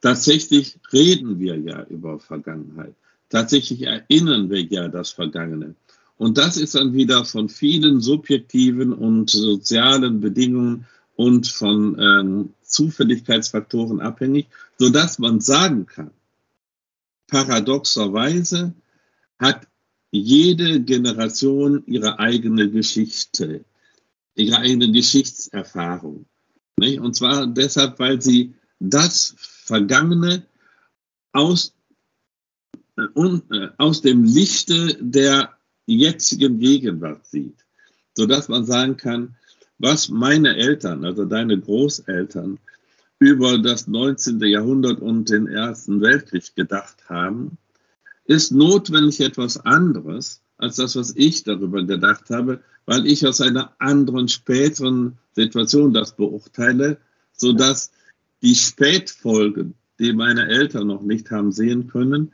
tatsächlich reden wir ja über Vergangenheit. Tatsächlich erinnern wir ja das Vergangene. Und das ist dann wieder von vielen subjektiven und sozialen Bedingungen und von ähm, Zufälligkeitsfaktoren abhängig, sodass man sagen kann, paradoxerweise hat jede Generation ihre eigene Geschichte, ihre eigene Geschichtserfahrung. Nicht? Und zwar deshalb, weil sie das Vergangene aus, äh, äh, aus dem Lichte der jetzigen Gegenwart sieht, sodass man sagen kann, was meine Eltern, also deine Großeltern, über das 19. Jahrhundert und den Ersten Weltkrieg gedacht haben, ist notwendig etwas anderes als das, was ich darüber gedacht habe, weil ich aus einer anderen späteren Situation das beurteile, sodass die Spätfolgen, die meine Eltern noch nicht haben sehen können,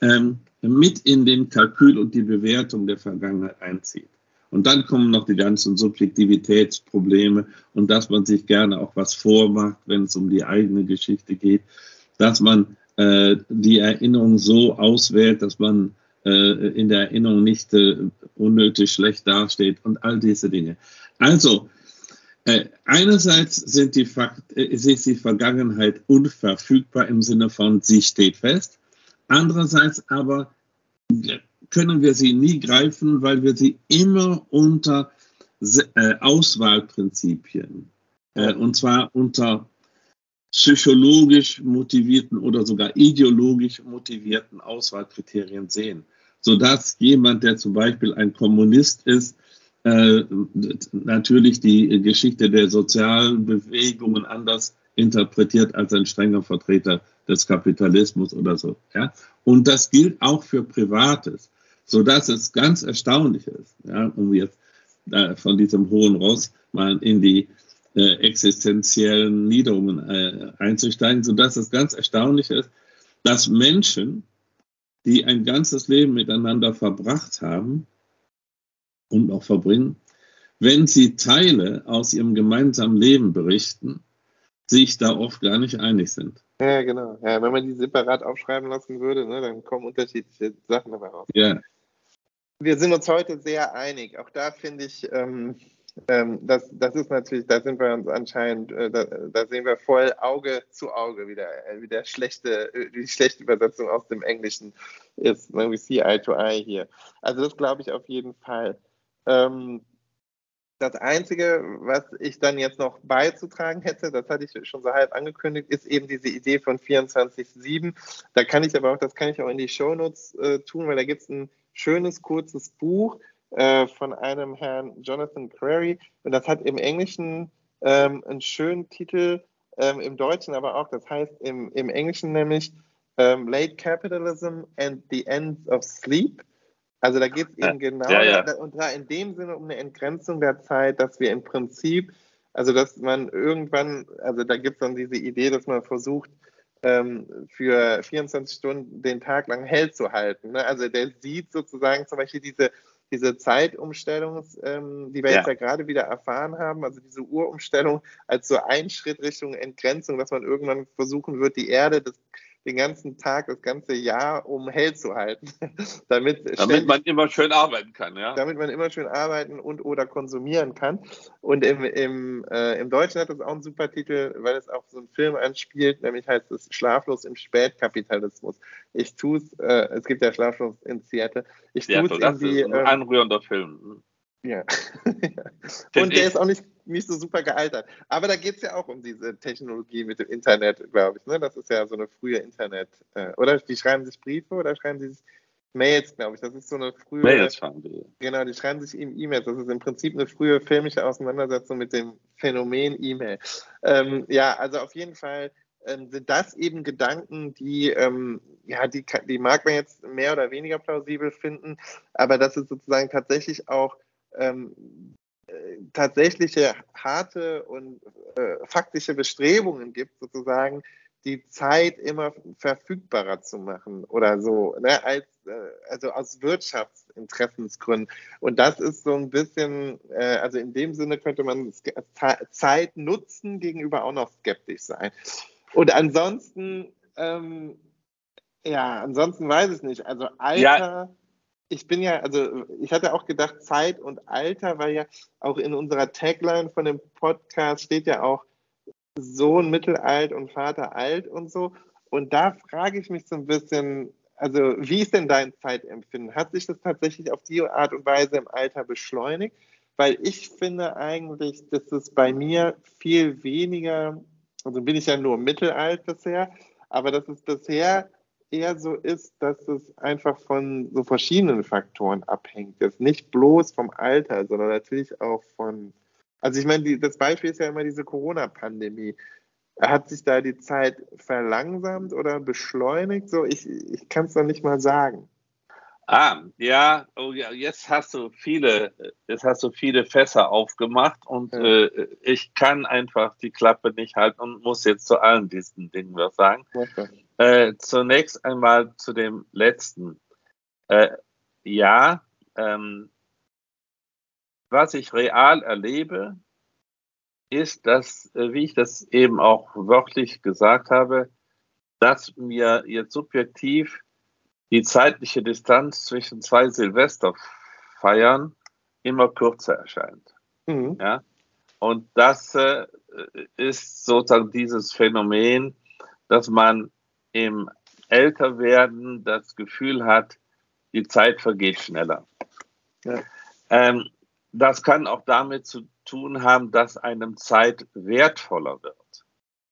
ähm, mit in den Kalkül und die Bewertung der Vergangenheit einzieht. Und dann kommen noch die ganzen Subjektivitätsprobleme und dass man sich gerne auch was vormacht, wenn es um die eigene Geschichte geht, dass man äh, die Erinnerung so auswählt, dass man in der Erinnerung nicht äh, unnötig schlecht dasteht und all diese Dinge. Also, äh, einerseits sind die Fakt, äh, ist die Vergangenheit unverfügbar im Sinne von, sie steht fest. Andererseits aber können wir sie nie greifen, weil wir sie immer unter äh, Auswahlprinzipien, äh, und zwar unter psychologisch motivierten oder sogar ideologisch motivierten Auswahlkriterien sehen sodass jemand, der zum Beispiel ein Kommunist ist, äh, natürlich die Geschichte der sozialen Bewegungen anders interpretiert als ein strenger Vertreter des Kapitalismus oder so. Ja? Und das gilt auch für Privates, sodass es ganz erstaunlich ist, ja, um jetzt äh, von diesem hohen Ross mal in die äh, existenziellen Niederungen äh, einzusteigen, sodass es ganz erstaunlich ist, dass Menschen, die ein ganzes Leben miteinander verbracht haben und noch verbringen, wenn sie Teile aus ihrem gemeinsamen Leben berichten, sich da oft gar nicht einig sind. Ja, genau. Ja, wenn man die separat aufschreiben lassen würde, ne, dann kommen unterschiedliche Sachen dabei raus. Ja. Wir sind uns heute sehr einig. Auch da finde ich, ähm, ähm, das, das ist natürlich, da sind wir uns anscheinend, äh, da, da, sehen wir voll Auge zu Auge, wie, der, äh, wie der schlechte, äh, die schlechte Übersetzung aus dem Englischen ist. We see eye to eye hier. Also das glaube ich auf jeden Fall. Ähm, das Einzige, was ich dann jetzt noch beizutragen hätte, das hatte ich schon so halb angekündigt, ist eben diese Idee von 24-7. Da kann ich aber auch, das kann ich auch in die Shownotes äh, tun, weil da gibt es ein schönes, kurzes Buch, äh, von einem Herrn Jonathan Crary. Und das hat im Englischen ähm, einen schönen Titel, ähm, im Deutschen aber auch. Das heißt im, im Englischen nämlich ähm, Late Capitalism and the End of Sleep. Also da geht es eben genau ja, ja. und da in dem Sinne um eine Entgrenzung der Zeit, dass wir im Prinzip, also dass man irgendwann, also da gibt es dann diese Idee, dass man versucht, ähm, für 24 Stunden den Tag lang hell zu halten. Ne? Also der sieht sozusagen zum Beispiel diese diese Zeitumstellung, ähm, die wir ja. jetzt ja gerade wieder erfahren haben, also diese Urumstellung als so ein Schritt Richtung Entgrenzung, dass man irgendwann versuchen wird, die Erde des den ganzen Tag, das ganze Jahr, um hell zu halten. damit, damit man immer schön arbeiten kann, ja. Damit man immer schön arbeiten und oder konsumieren kann. Und im, im, äh, im Deutschen hat es auch einen super Titel, weil es auch so einen Film anspielt, nämlich heißt es Schlaflos im Spätkapitalismus. Ich tue es, äh, es gibt ja Schlaflos in Seattle. Ich tue es in die. Ist ein ähm, anrührender Film. Ja. und der ist auch nicht, nicht so super gealtert. Aber da geht es ja auch um diese Technologie mit dem Internet, glaube ich. Ne? Das ist ja so eine frühe Internet. Äh, oder die schreiben sich Briefe oder schreiben sie sich Mails, glaube ich. Das ist so eine frühe. Mails schreiben die. Genau, die schreiben sich eben E-Mails. Das ist im Prinzip eine frühe filmische Auseinandersetzung mit dem Phänomen E-Mail. Ähm, ja, also auf jeden Fall ähm, sind das eben Gedanken, die, ähm, ja, die, die mag man jetzt mehr oder weniger plausibel finden, aber das ist sozusagen tatsächlich auch ähm, äh, tatsächliche harte und äh, faktische Bestrebungen gibt, sozusagen die Zeit immer verfügbarer zu machen oder so, ne, als, äh, also aus Wirtschaftsinteressensgründen. Und das ist so ein bisschen, äh, also in dem Sinne könnte man Zeit nutzen gegenüber auch noch skeptisch sein. Und ansonsten, ähm, ja, ansonsten weiß ich nicht. Also Alter. Ja ich bin ja, also ich hatte auch gedacht, Zeit und Alter, weil ja auch in unserer Tagline von dem Podcast steht ja auch Sohn mittelalt und Vater alt und so. Und da frage ich mich so ein bisschen, also wie ist denn dein Zeitempfinden? Hat sich das tatsächlich auf die Art und Weise im Alter beschleunigt? Weil ich finde eigentlich, dass es bei mir viel weniger, also bin ich ja nur mittelalt bisher, aber dass es bisher eher so ist, dass es einfach von so verschiedenen Faktoren abhängt. Das nicht bloß vom Alter, sondern natürlich auch von. Also ich meine, die, das Beispiel ist ja immer diese Corona-Pandemie. Hat sich da die Zeit verlangsamt oder beschleunigt? So, ich, ich kann es noch nicht mal sagen. Ah, ja, oh ja, jetzt hast du viele, jetzt hast du viele Fässer aufgemacht und ja. äh, ich kann einfach die Klappe nicht halten und muss jetzt zu allen diesen Dingen was sagen. Okay. Äh, zunächst einmal zu dem letzten. Äh, ja, ähm, was ich real erlebe, ist, dass, äh, wie ich das eben auch wörtlich gesagt habe, dass mir jetzt subjektiv die zeitliche Distanz zwischen zwei Silvesterfeiern immer kürzer erscheint. Mhm. Ja? Und das äh, ist sozusagen dieses Phänomen, dass man im Älterwerden das Gefühl hat, die Zeit vergeht schneller. Ja. Ähm, das kann auch damit zu tun haben, dass einem Zeit wertvoller wird.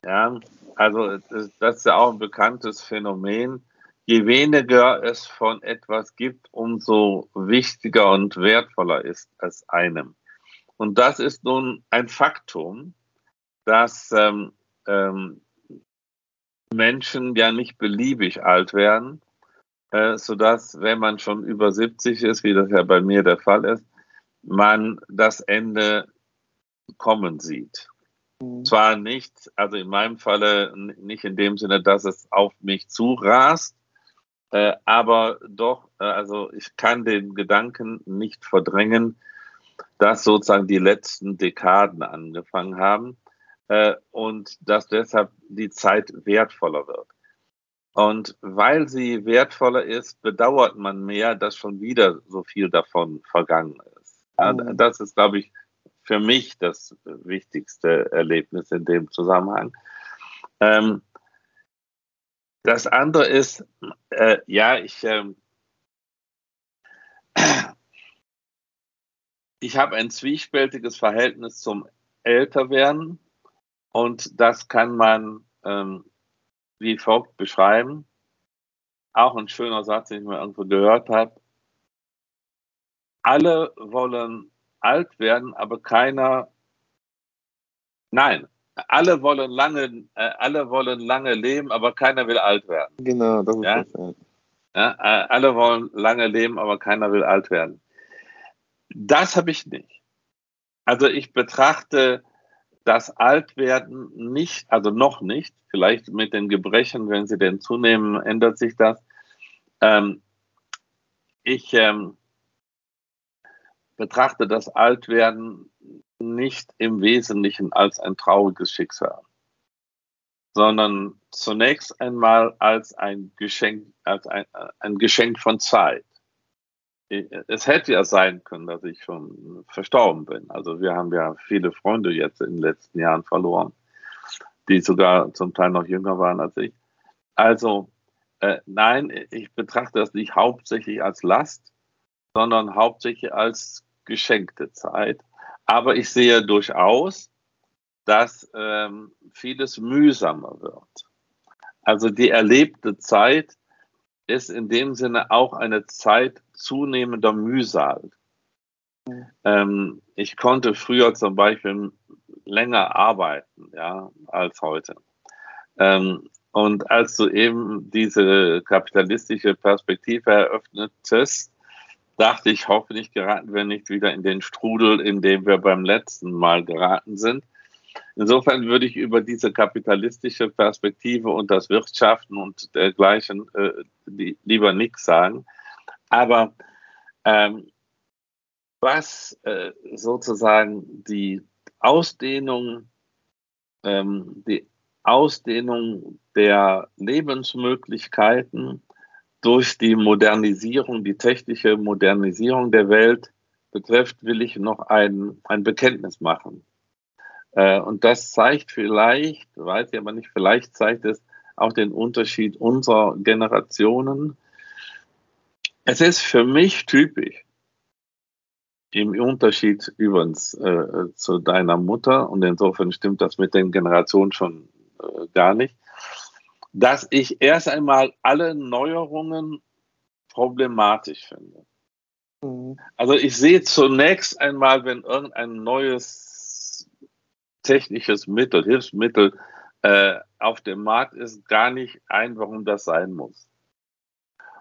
Ja, also das ist ja auch ein bekanntes Phänomen je weniger es von etwas gibt, umso wichtiger und wertvoller ist es einem. Und das ist nun ein Faktum, dass ähm, ähm, Menschen ja nicht beliebig alt werden, äh, sodass, wenn man schon über 70 ist, wie das ja bei mir der Fall ist, man das Ende kommen sieht. Mhm. Zwar nicht, also in meinem Falle nicht in dem Sinne, dass es auf mich zurast, äh, aber doch, äh, also ich kann den Gedanken nicht verdrängen, dass sozusagen die letzten Dekaden angefangen haben äh, und dass deshalb die Zeit wertvoller wird. Und weil sie wertvoller ist, bedauert man mehr, dass schon wieder so viel davon vergangen ist. Ja, mhm. das ist, glaube ich, für mich das wichtigste Erlebnis in dem Zusammenhang. Ähm, das andere ist, äh, ja, ich, äh, ich habe ein zwiespältiges Verhältnis zum Älterwerden und das kann man ähm, wie folgt beschreiben. Auch ein schöner Satz, den ich mal irgendwo gehört habe. Alle wollen alt werden, aber keiner, nein, alle wollen lange, äh, alle wollen lange leben, aber keiner will alt werden. Genau, das ist ja? das. Ja, äh, alle wollen lange leben, aber keiner will alt werden. Das habe ich nicht. Also ich betrachte das Altwerden nicht, also noch nicht, vielleicht mit den Gebrechen, wenn sie denn zunehmen, ändert sich das. Ähm, ich, ähm, betrachte das Altwerden nicht im Wesentlichen als ein trauriges Schicksal, sondern zunächst einmal als ein Geschenk, als ein, ein Geschenk von Zeit. Es hätte ja sein können, dass ich schon verstorben bin. Also wir haben ja viele Freunde jetzt in den letzten Jahren verloren, die sogar zum Teil noch jünger waren als ich. Also äh, nein, ich betrachte das nicht hauptsächlich als Last, sondern hauptsächlich als geschenkte Zeit. Aber ich sehe durchaus, dass ähm, vieles mühsamer wird. Also die erlebte Zeit ist in dem Sinne auch eine Zeit zunehmender Mühsal. Ähm, ich konnte früher zum Beispiel länger arbeiten, ja, als heute. Ähm, und als du eben diese kapitalistische Perspektive eröffnetest, dachte ich, hoffentlich geraten wir nicht wieder in den Strudel, in dem wir beim letzten Mal geraten sind. Insofern würde ich über diese kapitalistische Perspektive und das Wirtschaften und dergleichen äh, die, lieber nichts sagen. Aber ähm, was äh, sozusagen die Ausdehnung, ähm, die Ausdehnung der Lebensmöglichkeiten durch die Modernisierung, die technische Modernisierung der Welt betrifft, will ich noch ein, ein Bekenntnis machen. Äh, und das zeigt vielleicht, weiß ich aber nicht, vielleicht zeigt es auch den Unterschied unserer Generationen. Es ist für mich typisch, im Unterschied übrigens äh, zu deiner Mutter, und insofern stimmt das mit den Generationen schon äh, gar nicht, dass ich erst einmal alle Neuerungen problematisch finde. Mhm. Also ich sehe zunächst einmal, wenn irgendein neues technisches Mittel, Hilfsmittel äh, auf dem Markt ist, gar nicht ein, warum das sein muss.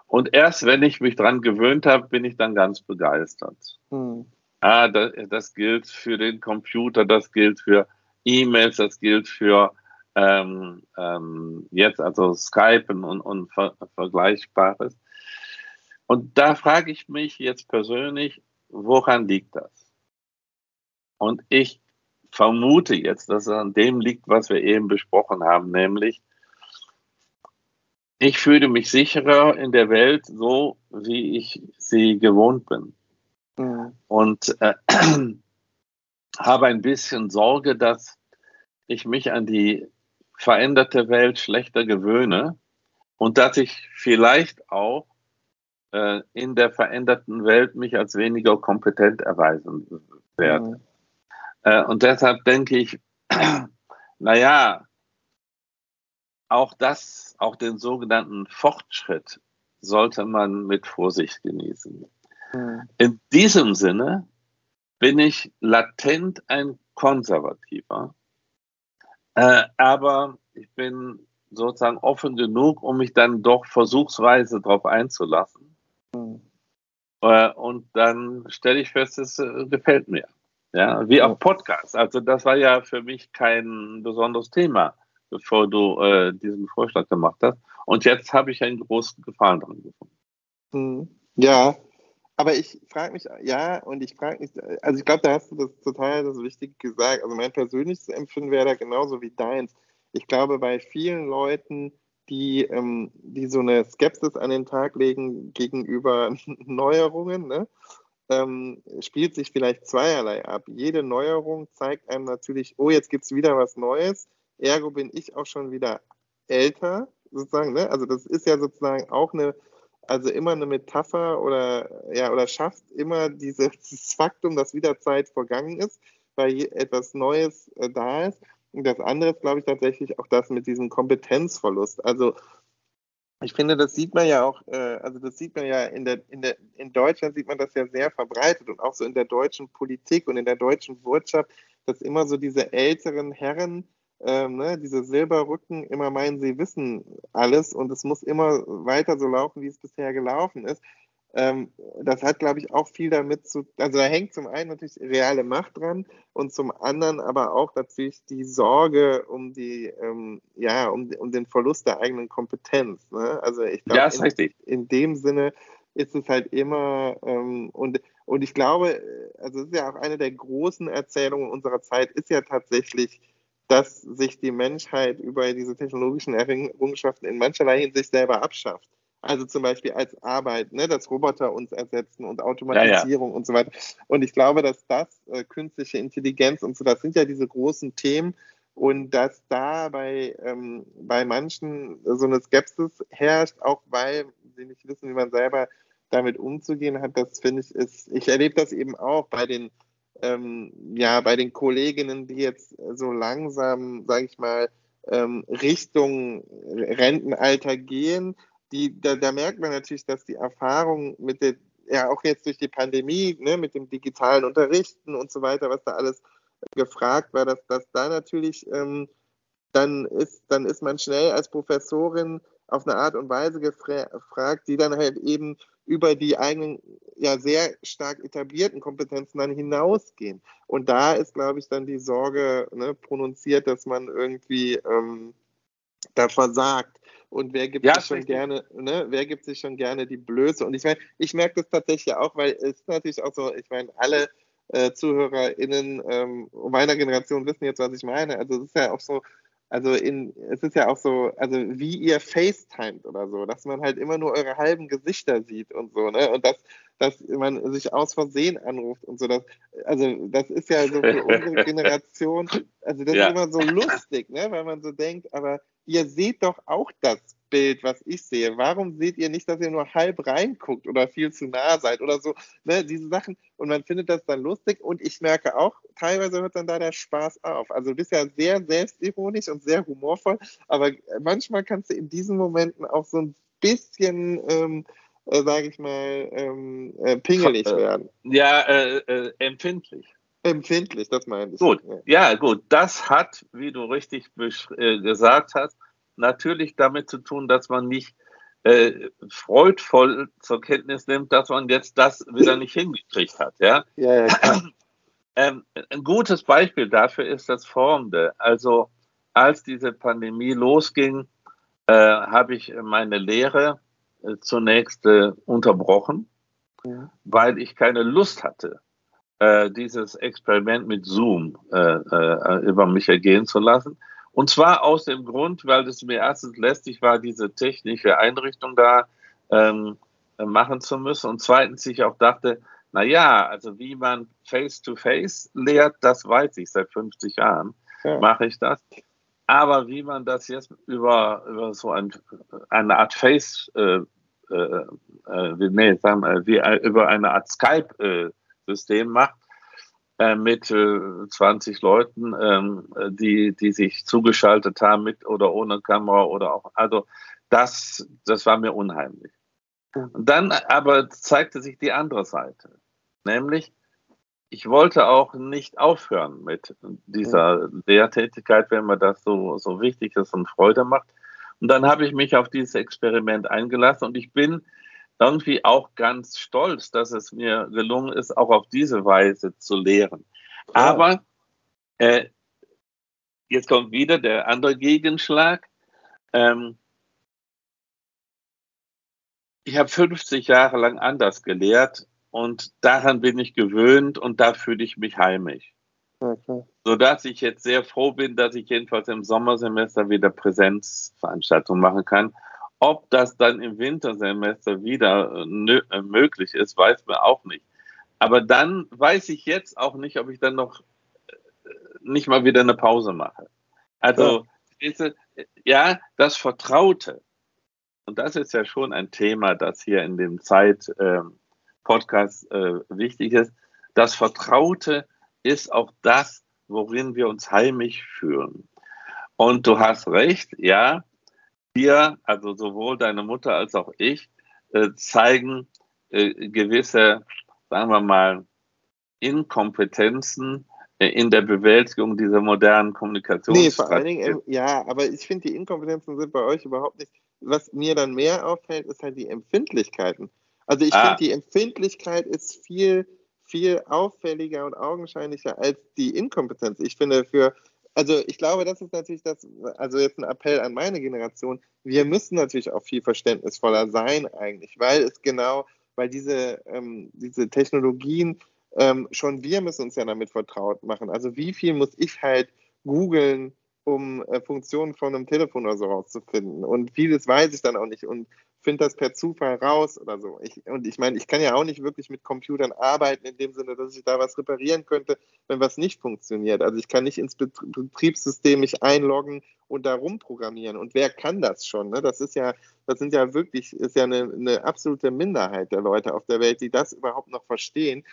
Und erst wenn ich mich dran gewöhnt habe, bin ich dann ganz begeistert. Mhm. Ah, das, das gilt für den Computer, das gilt für E-Mails, das gilt für ähm, ähm, jetzt also Skypen und, und ver Vergleichbares. Und da frage ich mich jetzt persönlich, woran liegt das? Und ich vermute jetzt, dass es an dem liegt, was wir eben besprochen haben, nämlich ich fühle mich sicherer in der Welt so, wie ich sie gewohnt bin. Mhm. Und äh, habe ein bisschen Sorge, dass ich mich an die veränderte Welt schlechter gewöhne und dass ich vielleicht auch äh, in der veränderten Welt mich als weniger kompetent erweisen werde. Mhm. Äh, und deshalb denke ich, naja, auch das, auch den sogenannten Fortschritt sollte man mit Vorsicht genießen. Mhm. In diesem Sinne bin ich latent ein Konservativer äh, aber ich bin sozusagen offen genug, um mich dann doch versuchsweise darauf einzulassen. Mhm. Äh, und dann stelle ich fest, es äh, gefällt mir. Ja, wie auch Podcast. Also das war ja für mich kein besonderes Thema, bevor du äh, diesen Vorschlag gemacht hast. Und jetzt habe ich einen großen Gefallen dran gefunden. Mhm. Ja, aber ich frage mich, ja, und ich frage mich, also ich glaube, da hast du das total das Wichtige gesagt. Also mein persönliches Empfinden wäre da genauso wie deins. Ich glaube, bei vielen Leuten, die, ähm, die so eine Skepsis an den Tag legen gegenüber Neuerungen, ne, ähm, spielt sich vielleicht zweierlei ab. Jede Neuerung zeigt einem natürlich, oh, jetzt gibt es wieder was Neues. Ergo bin ich auch schon wieder älter, sozusagen. Ne? Also das ist ja sozusagen auch eine also immer eine Metapher oder ja oder schafft immer dieses, Faktum, dass wieder Zeit vergangen ist, weil etwas Neues äh, da ist. Und das andere ist, glaube ich, tatsächlich auch das mit diesem Kompetenzverlust. Also ich finde, das sieht man ja auch, äh, also das sieht man ja in der, in der, in Deutschland sieht man das ja sehr verbreitet und auch so in der deutschen Politik und in der deutschen Wirtschaft, dass immer so diese älteren Herren ähm, ne, diese Silberrücken immer meinen, sie wissen alles und es muss immer weiter so laufen, wie es bisher gelaufen ist. Ähm, das hat, glaube ich, auch viel damit zu, also da hängt zum einen natürlich reale Macht dran und zum anderen aber auch natürlich die Sorge um die, ähm, ja, um, um den Verlust der eigenen Kompetenz. Ne? Also ich glaube, ja, in, in, dem Sinne ist es halt immer, ähm, und, Und ich glaube, also es ist ja auch eine der großen Erzählungen unserer Zeit, ist ja tatsächlich, dass sich die Menschheit über diese technologischen Errungenschaften in mancherlei Hinsicht selber abschafft. Also zum Beispiel als Arbeit, ne, dass Roboter uns ersetzen und Automatisierung ja, ja. und so weiter. Und ich glaube, dass das äh, künstliche Intelligenz und so, das sind ja diese großen Themen und dass da bei, ähm, bei manchen so eine Skepsis herrscht, auch weil sie nicht wissen, wie man selber damit umzugehen hat, das finde ich ist, ich erlebe das eben auch bei den ähm, ja, bei den Kolleginnen, die jetzt so langsam, sage ich mal, ähm, Richtung Rentenalter gehen, die, da, da, merkt man natürlich, dass die Erfahrung mit der, ja auch jetzt durch die Pandemie, ne, mit dem digitalen Unterrichten und so weiter, was da alles gefragt war, dass, dass da natürlich ähm, dann ist, dann ist man schnell als Professorin auf eine Art und Weise gefragt, die dann halt eben über die eigenen, ja, sehr stark etablierten Kompetenzen dann hinausgehen. Und da ist, glaube ich, dann die Sorge ne, pronunziert, dass man irgendwie ähm, da versagt. Und wer gibt ja, sich schon richtig. gerne, ne, wer gibt sich schon gerne die Blöße? Und ich meine, ich merke das tatsächlich auch, weil es ist natürlich auch so, ich meine, alle äh, ZuhörerInnen ähm, meiner Generation wissen jetzt, was ich meine. Also es ist ja auch so, also in, es ist ja auch so, also wie ihr FaceTimet oder so, dass man halt immer nur eure halben Gesichter sieht und so, ne? Und dass, dass man sich aus Versehen anruft und so. Das, also das ist ja so für unsere Generation, also das ja. ist immer so lustig, ne? Weil man so denkt, aber ihr seht doch auch das Bild, was ich sehe. Warum seht ihr nicht, dass ihr nur halb reinguckt oder viel zu nah seid oder so? Ne, diese Sachen. Und man findet das dann lustig. Und ich merke auch, teilweise hört dann da der Spaß auf. Also du bist ja sehr selbstironisch und sehr humorvoll. Aber manchmal kannst du in diesen Momenten auch so ein bisschen, ähm, äh, sage ich mal, ähm, äh, pingelig äh, werden. Ja, äh, äh, empfindlich. Empfindlich, das meine ich. Gut, ja, gut. Das hat, wie du richtig äh, gesagt hast, natürlich damit zu tun, dass man nicht äh, freudvoll zur Kenntnis nimmt, dass man jetzt das wieder nicht hingekriegt hat. Ja, ja, ja ähm, ein gutes Beispiel dafür ist das Folgende. Also als diese Pandemie losging, äh, habe ich meine Lehre zunächst äh, unterbrochen, ja. weil ich keine Lust hatte, äh, dieses Experiment mit Zoom äh, über mich ergehen zu lassen. Und zwar aus dem Grund, weil es mir erstens lästig war, diese technische Einrichtung da ähm, machen zu müssen. Und zweitens ich auch dachte, na ja, also wie man Face-to-Face -face lehrt, das weiß ich seit 50 Jahren, ja. mache ich das. Aber wie man das jetzt über, über so ein, eine Art Face, äh, äh, äh nee, sagen wir, wie äh, über eine Art Skype-System macht, äh, mit äh, 20 Leuten, ähm, die, die sich zugeschaltet haben mit oder ohne Kamera oder auch, also das, das war mir unheimlich. Und dann aber zeigte sich die andere Seite, nämlich ich wollte auch nicht aufhören mit dieser Lehrtätigkeit, wenn mir das so, so wichtig ist und Freude macht. Und dann habe ich mich auf dieses Experiment eingelassen und ich bin irgendwie auch ganz stolz, dass es mir gelungen ist, auch auf diese Weise zu lehren. Aber äh, jetzt kommt wieder der andere Gegenschlag. Ähm, ich habe 50 Jahre lang anders gelehrt und daran bin ich gewöhnt und da fühle ich mich heimisch. Okay. Sodass ich jetzt sehr froh bin, dass ich jedenfalls im Sommersemester wieder Präsenzveranstaltungen machen kann ob das dann im Wintersemester wieder äh, äh, möglich ist, weiß man auch nicht. Aber dann weiß ich jetzt auch nicht, ob ich dann noch äh, nicht mal wieder eine Pause mache. Also, ja, das Vertraute, und das ist ja schon ein Thema, das hier in dem Zeit-Podcast ähm, äh, wichtig ist. Das Vertraute ist auch das, worin wir uns heimisch fühlen. Und du hast recht, ja, wir, also sowohl deine Mutter als auch ich, äh, zeigen äh, gewisse, sagen wir mal, Inkompetenzen äh, in der Bewältigung dieser modernen Kommunikation. Nee, vor allen Dingen, ja, aber ich finde, die Inkompetenzen sind bei euch überhaupt nicht. Was mir dann mehr auffällt, ist halt die Empfindlichkeiten. Also ich ah. finde, die Empfindlichkeit ist viel, viel auffälliger und augenscheinlicher als die Inkompetenz. Ich finde, für also ich glaube, das ist natürlich das, also jetzt ein Appell an meine Generation. Wir müssen natürlich auch viel verständnisvoller sein eigentlich, weil es genau weil diese, ähm, diese Technologien, ähm, schon wir müssen uns ja damit vertraut machen. Also wie viel muss ich halt googeln, um äh, Funktionen von einem Telefon oder so rauszufinden. Und vieles weiß ich dann auch nicht und finde das per Zufall raus oder so. Ich, und ich meine, ich kann ja auch nicht wirklich mit Computern arbeiten, in dem Sinne, dass ich da was reparieren könnte, wenn was nicht funktioniert. Also ich kann nicht ins Betriebssystem mich einloggen und da rumprogrammieren. Und wer kann das schon? Ne? Das ist ja, das sind ja wirklich, ist ja eine, eine absolute Minderheit der Leute auf der Welt, die das überhaupt noch verstehen.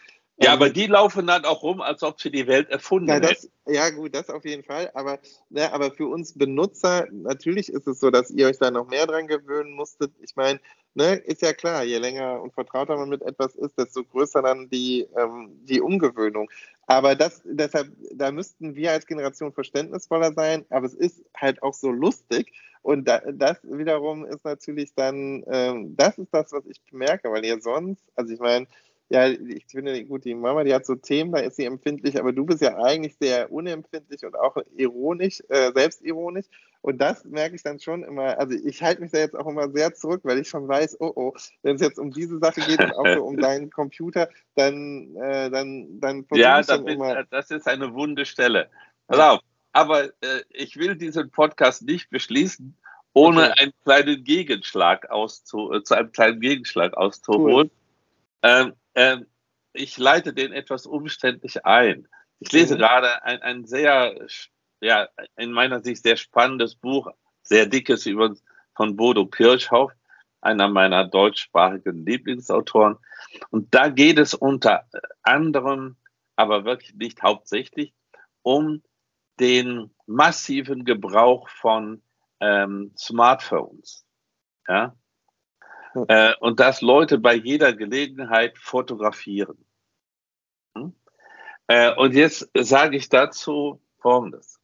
Ja, aber die laufen dann auch rum, als ob sie die Welt erfunden ja, das, hätten. Ja, gut, das auf jeden Fall. Aber, ne, aber für uns Benutzer, natürlich ist es so, dass ihr euch da noch mehr dran gewöhnen musstet. Ich meine, ne, ist ja klar, je länger und vertrauter man mit etwas ist, desto größer dann die, ähm, die Umgewöhnung. Aber das, deshalb, da müssten wir als Generation verständnisvoller sein, aber es ist halt auch so lustig. Und da, das wiederum ist natürlich dann, ähm, das ist das, was ich merke, weil ihr sonst, also ich meine, ja, ich finde, gut, die Mama, die hat so Themen, da ist sie empfindlich, aber du bist ja eigentlich sehr unempfindlich und auch ironisch, äh, selbstironisch. Und das merke ich dann schon immer. Also ich halte mich da jetzt auch immer sehr zurück, weil ich schon weiß, oh oh, wenn es jetzt um diese Sache geht und auch so um deinen Computer, dann, äh, dann, dann Ja, dann bin, immer, das ist eine wunde Stelle. Pass auf, aber äh, ich will diesen Podcast nicht beschließen, ohne okay. einen kleinen Gegenschlag auszu, äh, zu einem kleinen Gegenschlag auszuholen. Cool. Ähm, ähm, ich leite den etwas umständlich ein. Ich lese mhm. gerade ein, ein sehr, ja, in meiner Sicht sehr spannendes Buch, sehr dickes über, von Bodo Kirchhoff, einer meiner deutschsprachigen Lieblingsautoren. Und da geht es unter anderem, aber wirklich nicht hauptsächlich, um den massiven Gebrauch von ähm, Smartphones. Ja? Äh, und dass Leute bei jeder Gelegenheit fotografieren. Hm? Äh, und jetzt sage ich dazu Folgendes.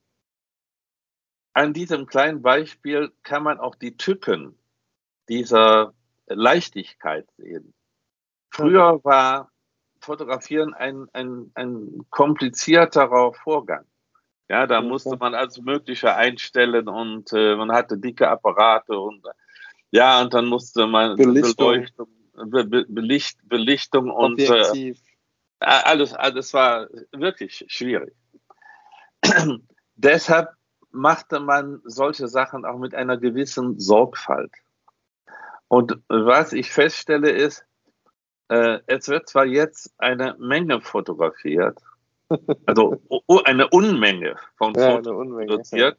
An diesem kleinen Beispiel kann man auch die Tücken dieser Leichtigkeit sehen. Früher war Fotografieren ein, ein, ein komplizierterer Vorgang. Ja, da musste man alles Mögliche einstellen und äh, man hatte dicke Apparate und ja, und dann musste man Belichtung, Be Belicht, Belichtung und äh, alles, alles war wirklich schwierig. Deshalb machte man solche Sachen auch mit einer gewissen Sorgfalt. Und was ich feststelle ist, äh, es wird zwar jetzt eine Menge fotografiert, also eine Unmenge von ja, Fotos produziert,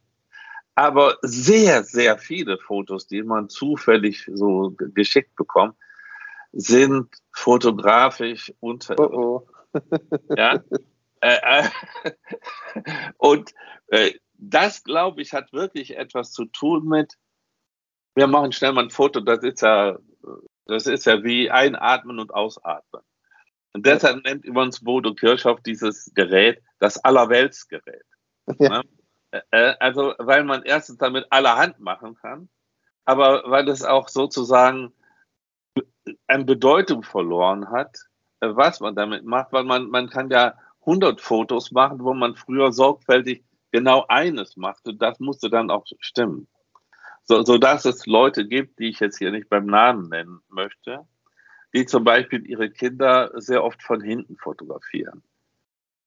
aber sehr, sehr viele Fotos, die man zufällig so geschickt bekommt, sind fotografisch unter. Oh oh. ja. Äh, äh, und äh, das, glaube ich, hat wirklich etwas zu tun mit, wir machen schnell mal ein Foto, das ist ja, das ist ja wie einatmen und ausatmen. Und deshalb nennt übrigens Bodo Kirchhoff dieses Gerät das Allerweltsgerät. Ja. Ne? Äh, also, weil man erstens damit allerhand machen kann, aber weil es auch sozusagen an Bedeutung verloren hat, äh, was man damit macht, weil man, man kann ja 100 Fotos machen, wo man früher sorgfältig genau eines machte. Das musste dann auch stimmen. So, so dass es Leute gibt, die ich jetzt hier nicht beim Namen nennen möchte, die zum Beispiel ihre Kinder sehr oft von hinten fotografieren.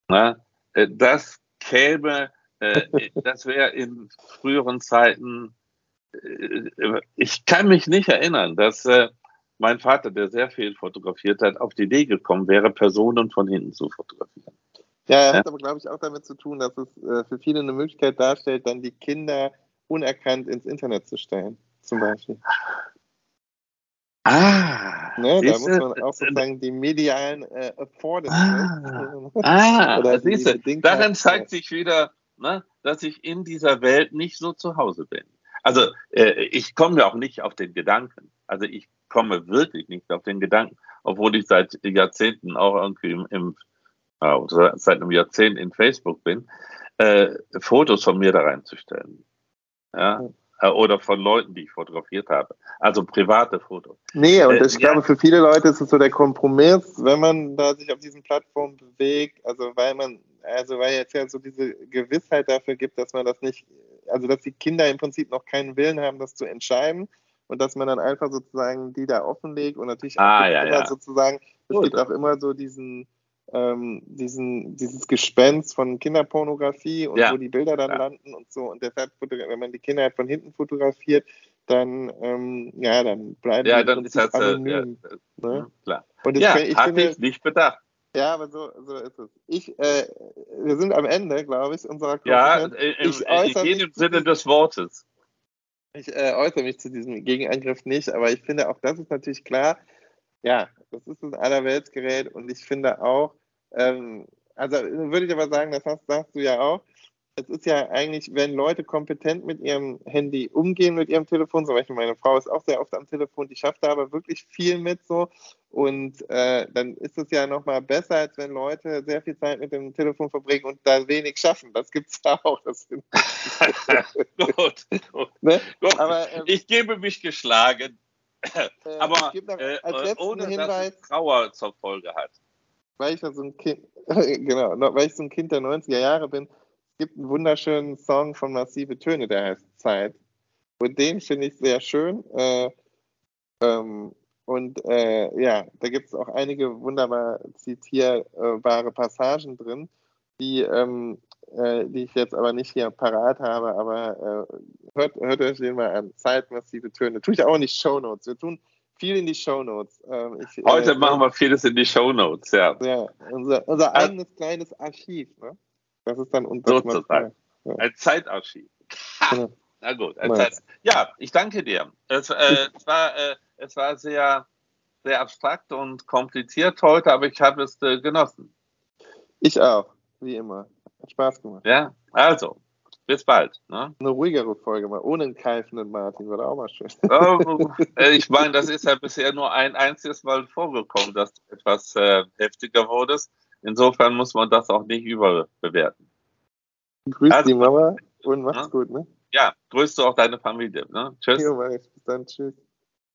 Na, äh, das käme äh, das wäre in früheren Zeiten, äh, ich kann mich nicht erinnern, dass äh, mein Vater, der sehr viel fotografiert hat, auf die Idee gekommen wäre, Personen von hinten zu fotografieren. Ja, er hat aber, glaube ich, auch damit zu tun, dass es äh, für viele eine Möglichkeit darstellt, dann die Kinder unerkannt ins Internet zu stellen, zum Beispiel. Ah, ne, da muss man auch sozusagen die medialen äh, Affordances. Ah, ah siehst du, darin zeigt sich wieder, ne, dass ich in dieser Welt nicht so zu Hause bin. Also äh, ich komme auch nicht auf den Gedanken. Also ich komme wirklich nicht auf den Gedanken, obwohl ich seit Jahrzehnten auch irgendwie im, im äh, seit einem Jahrzehnt in Facebook bin, äh, Fotos von mir da reinzustellen. Ja? Äh, oder von Leuten, die ich fotografiert habe. Also private Fotos. Nee, und äh, ich glaube, für viele Leute ist es so der Kompromiss, wenn man da sich auf diesen Plattformen bewegt, also weil man also weil jetzt ja so diese Gewissheit dafür gibt, dass man das nicht, also dass die Kinder im Prinzip noch keinen Willen haben, das zu entscheiden, und dass man dann einfach sozusagen die da offenlegt und natürlich ah, ja, ja. sozusagen, es Gut. gibt auch immer so diesen, ähm, diesen, dieses Gespenst von Kinderpornografie und Ja. wo die Bilder dann landen und so. Und deshalb, wenn man die Kinder halt von hinten fotografiert, dann, ähm, ja, dann bleiben Ja, dann ist das, äh, ja, anonym. ne? ja, klar. Und das Ja, ich hatte finde, ich nicht bedacht. Ja, aber so, so ist es. Ich, äh, wir sind am Ende, glaube ich, unserer Ja, Konferenz. in, in, Ich in jedem Sinne des Wortes. Ich äh, äußere mich zu diesem Gegenangriff nicht, aber ich finde auch, das ist natürlich klar. Ja, das ist ein Allerweltsgerät und ich finde auch, ähm, also würde ich aber sagen, das hast, sagst du ja auch, es ist ja eigentlich, wenn Leute kompetent mit ihrem Handy umgehen, mit ihrem Telefon, zum Beispiel meine Frau ist auch sehr oft am Telefon, die schafft da aber wirklich viel mit so und äh, dann ist es ja nochmal besser, als wenn Leute sehr viel Zeit mit dem Telefon verbringen und da wenig schaffen. Das gibt es ja auch. Gut, gut, ne? gut. Aber ähm, ich gebe mich geschlagen, äh, aber äh, ohne dass Hinweis, es Trauer zur Folge hat. weil ich ja so ein Kind, genau, weil ich so ein Kind der 90er Jahre bin, gibt einen wunderschönen Song von Massive Töne, der heißt Zeit. Und den finde ich sehr schön. Äh, ähm, und äh, ja, da gibt es auch einige wunderbar zitierbare Passagen drin, die, ähm, äh, die ich jetzt aber nicht hier parat habe, aber äh, hört, hört euch den mal an. Zeit, massive Töne. Tue ich auch in die Shownotes. Wir tun viel in die Shownotes. Ähm, ich, Heute äh, machen wir vieles in die Shownotes, ja. ja, unser, unser Ah. eigenes kleines Archiv. Ne? Das ist dann unser Sozusagen. Ein Zeitarchiv. Ha, na gut, ein. Zeit. Ja, ich danke dir. Es, äh, es, war, äh, es war sehr, sehr abstrakt und kompliziert heute, aber ich habe es äh, genossen. Ich auch, wie immer. Hat Spaß gemacht. Ja, also, bis bald. Ne? Eine ruhigere Folge mal, ohne einen keifenden Martin, war auch mal schön. Ähm, äh, ich meine, das ist ja bisher nur ein einziges Mal vorgekommen, dass du etwas äh, heftiger wurdest. Insofern muss man das auch nicht überbewerten. Grüß Also- die Mama und macht's Ja. gut, ne? Ja, grüßt du auch deine Familie. Ne? Tschüss. Jo, ich. Bis dann, tschüss.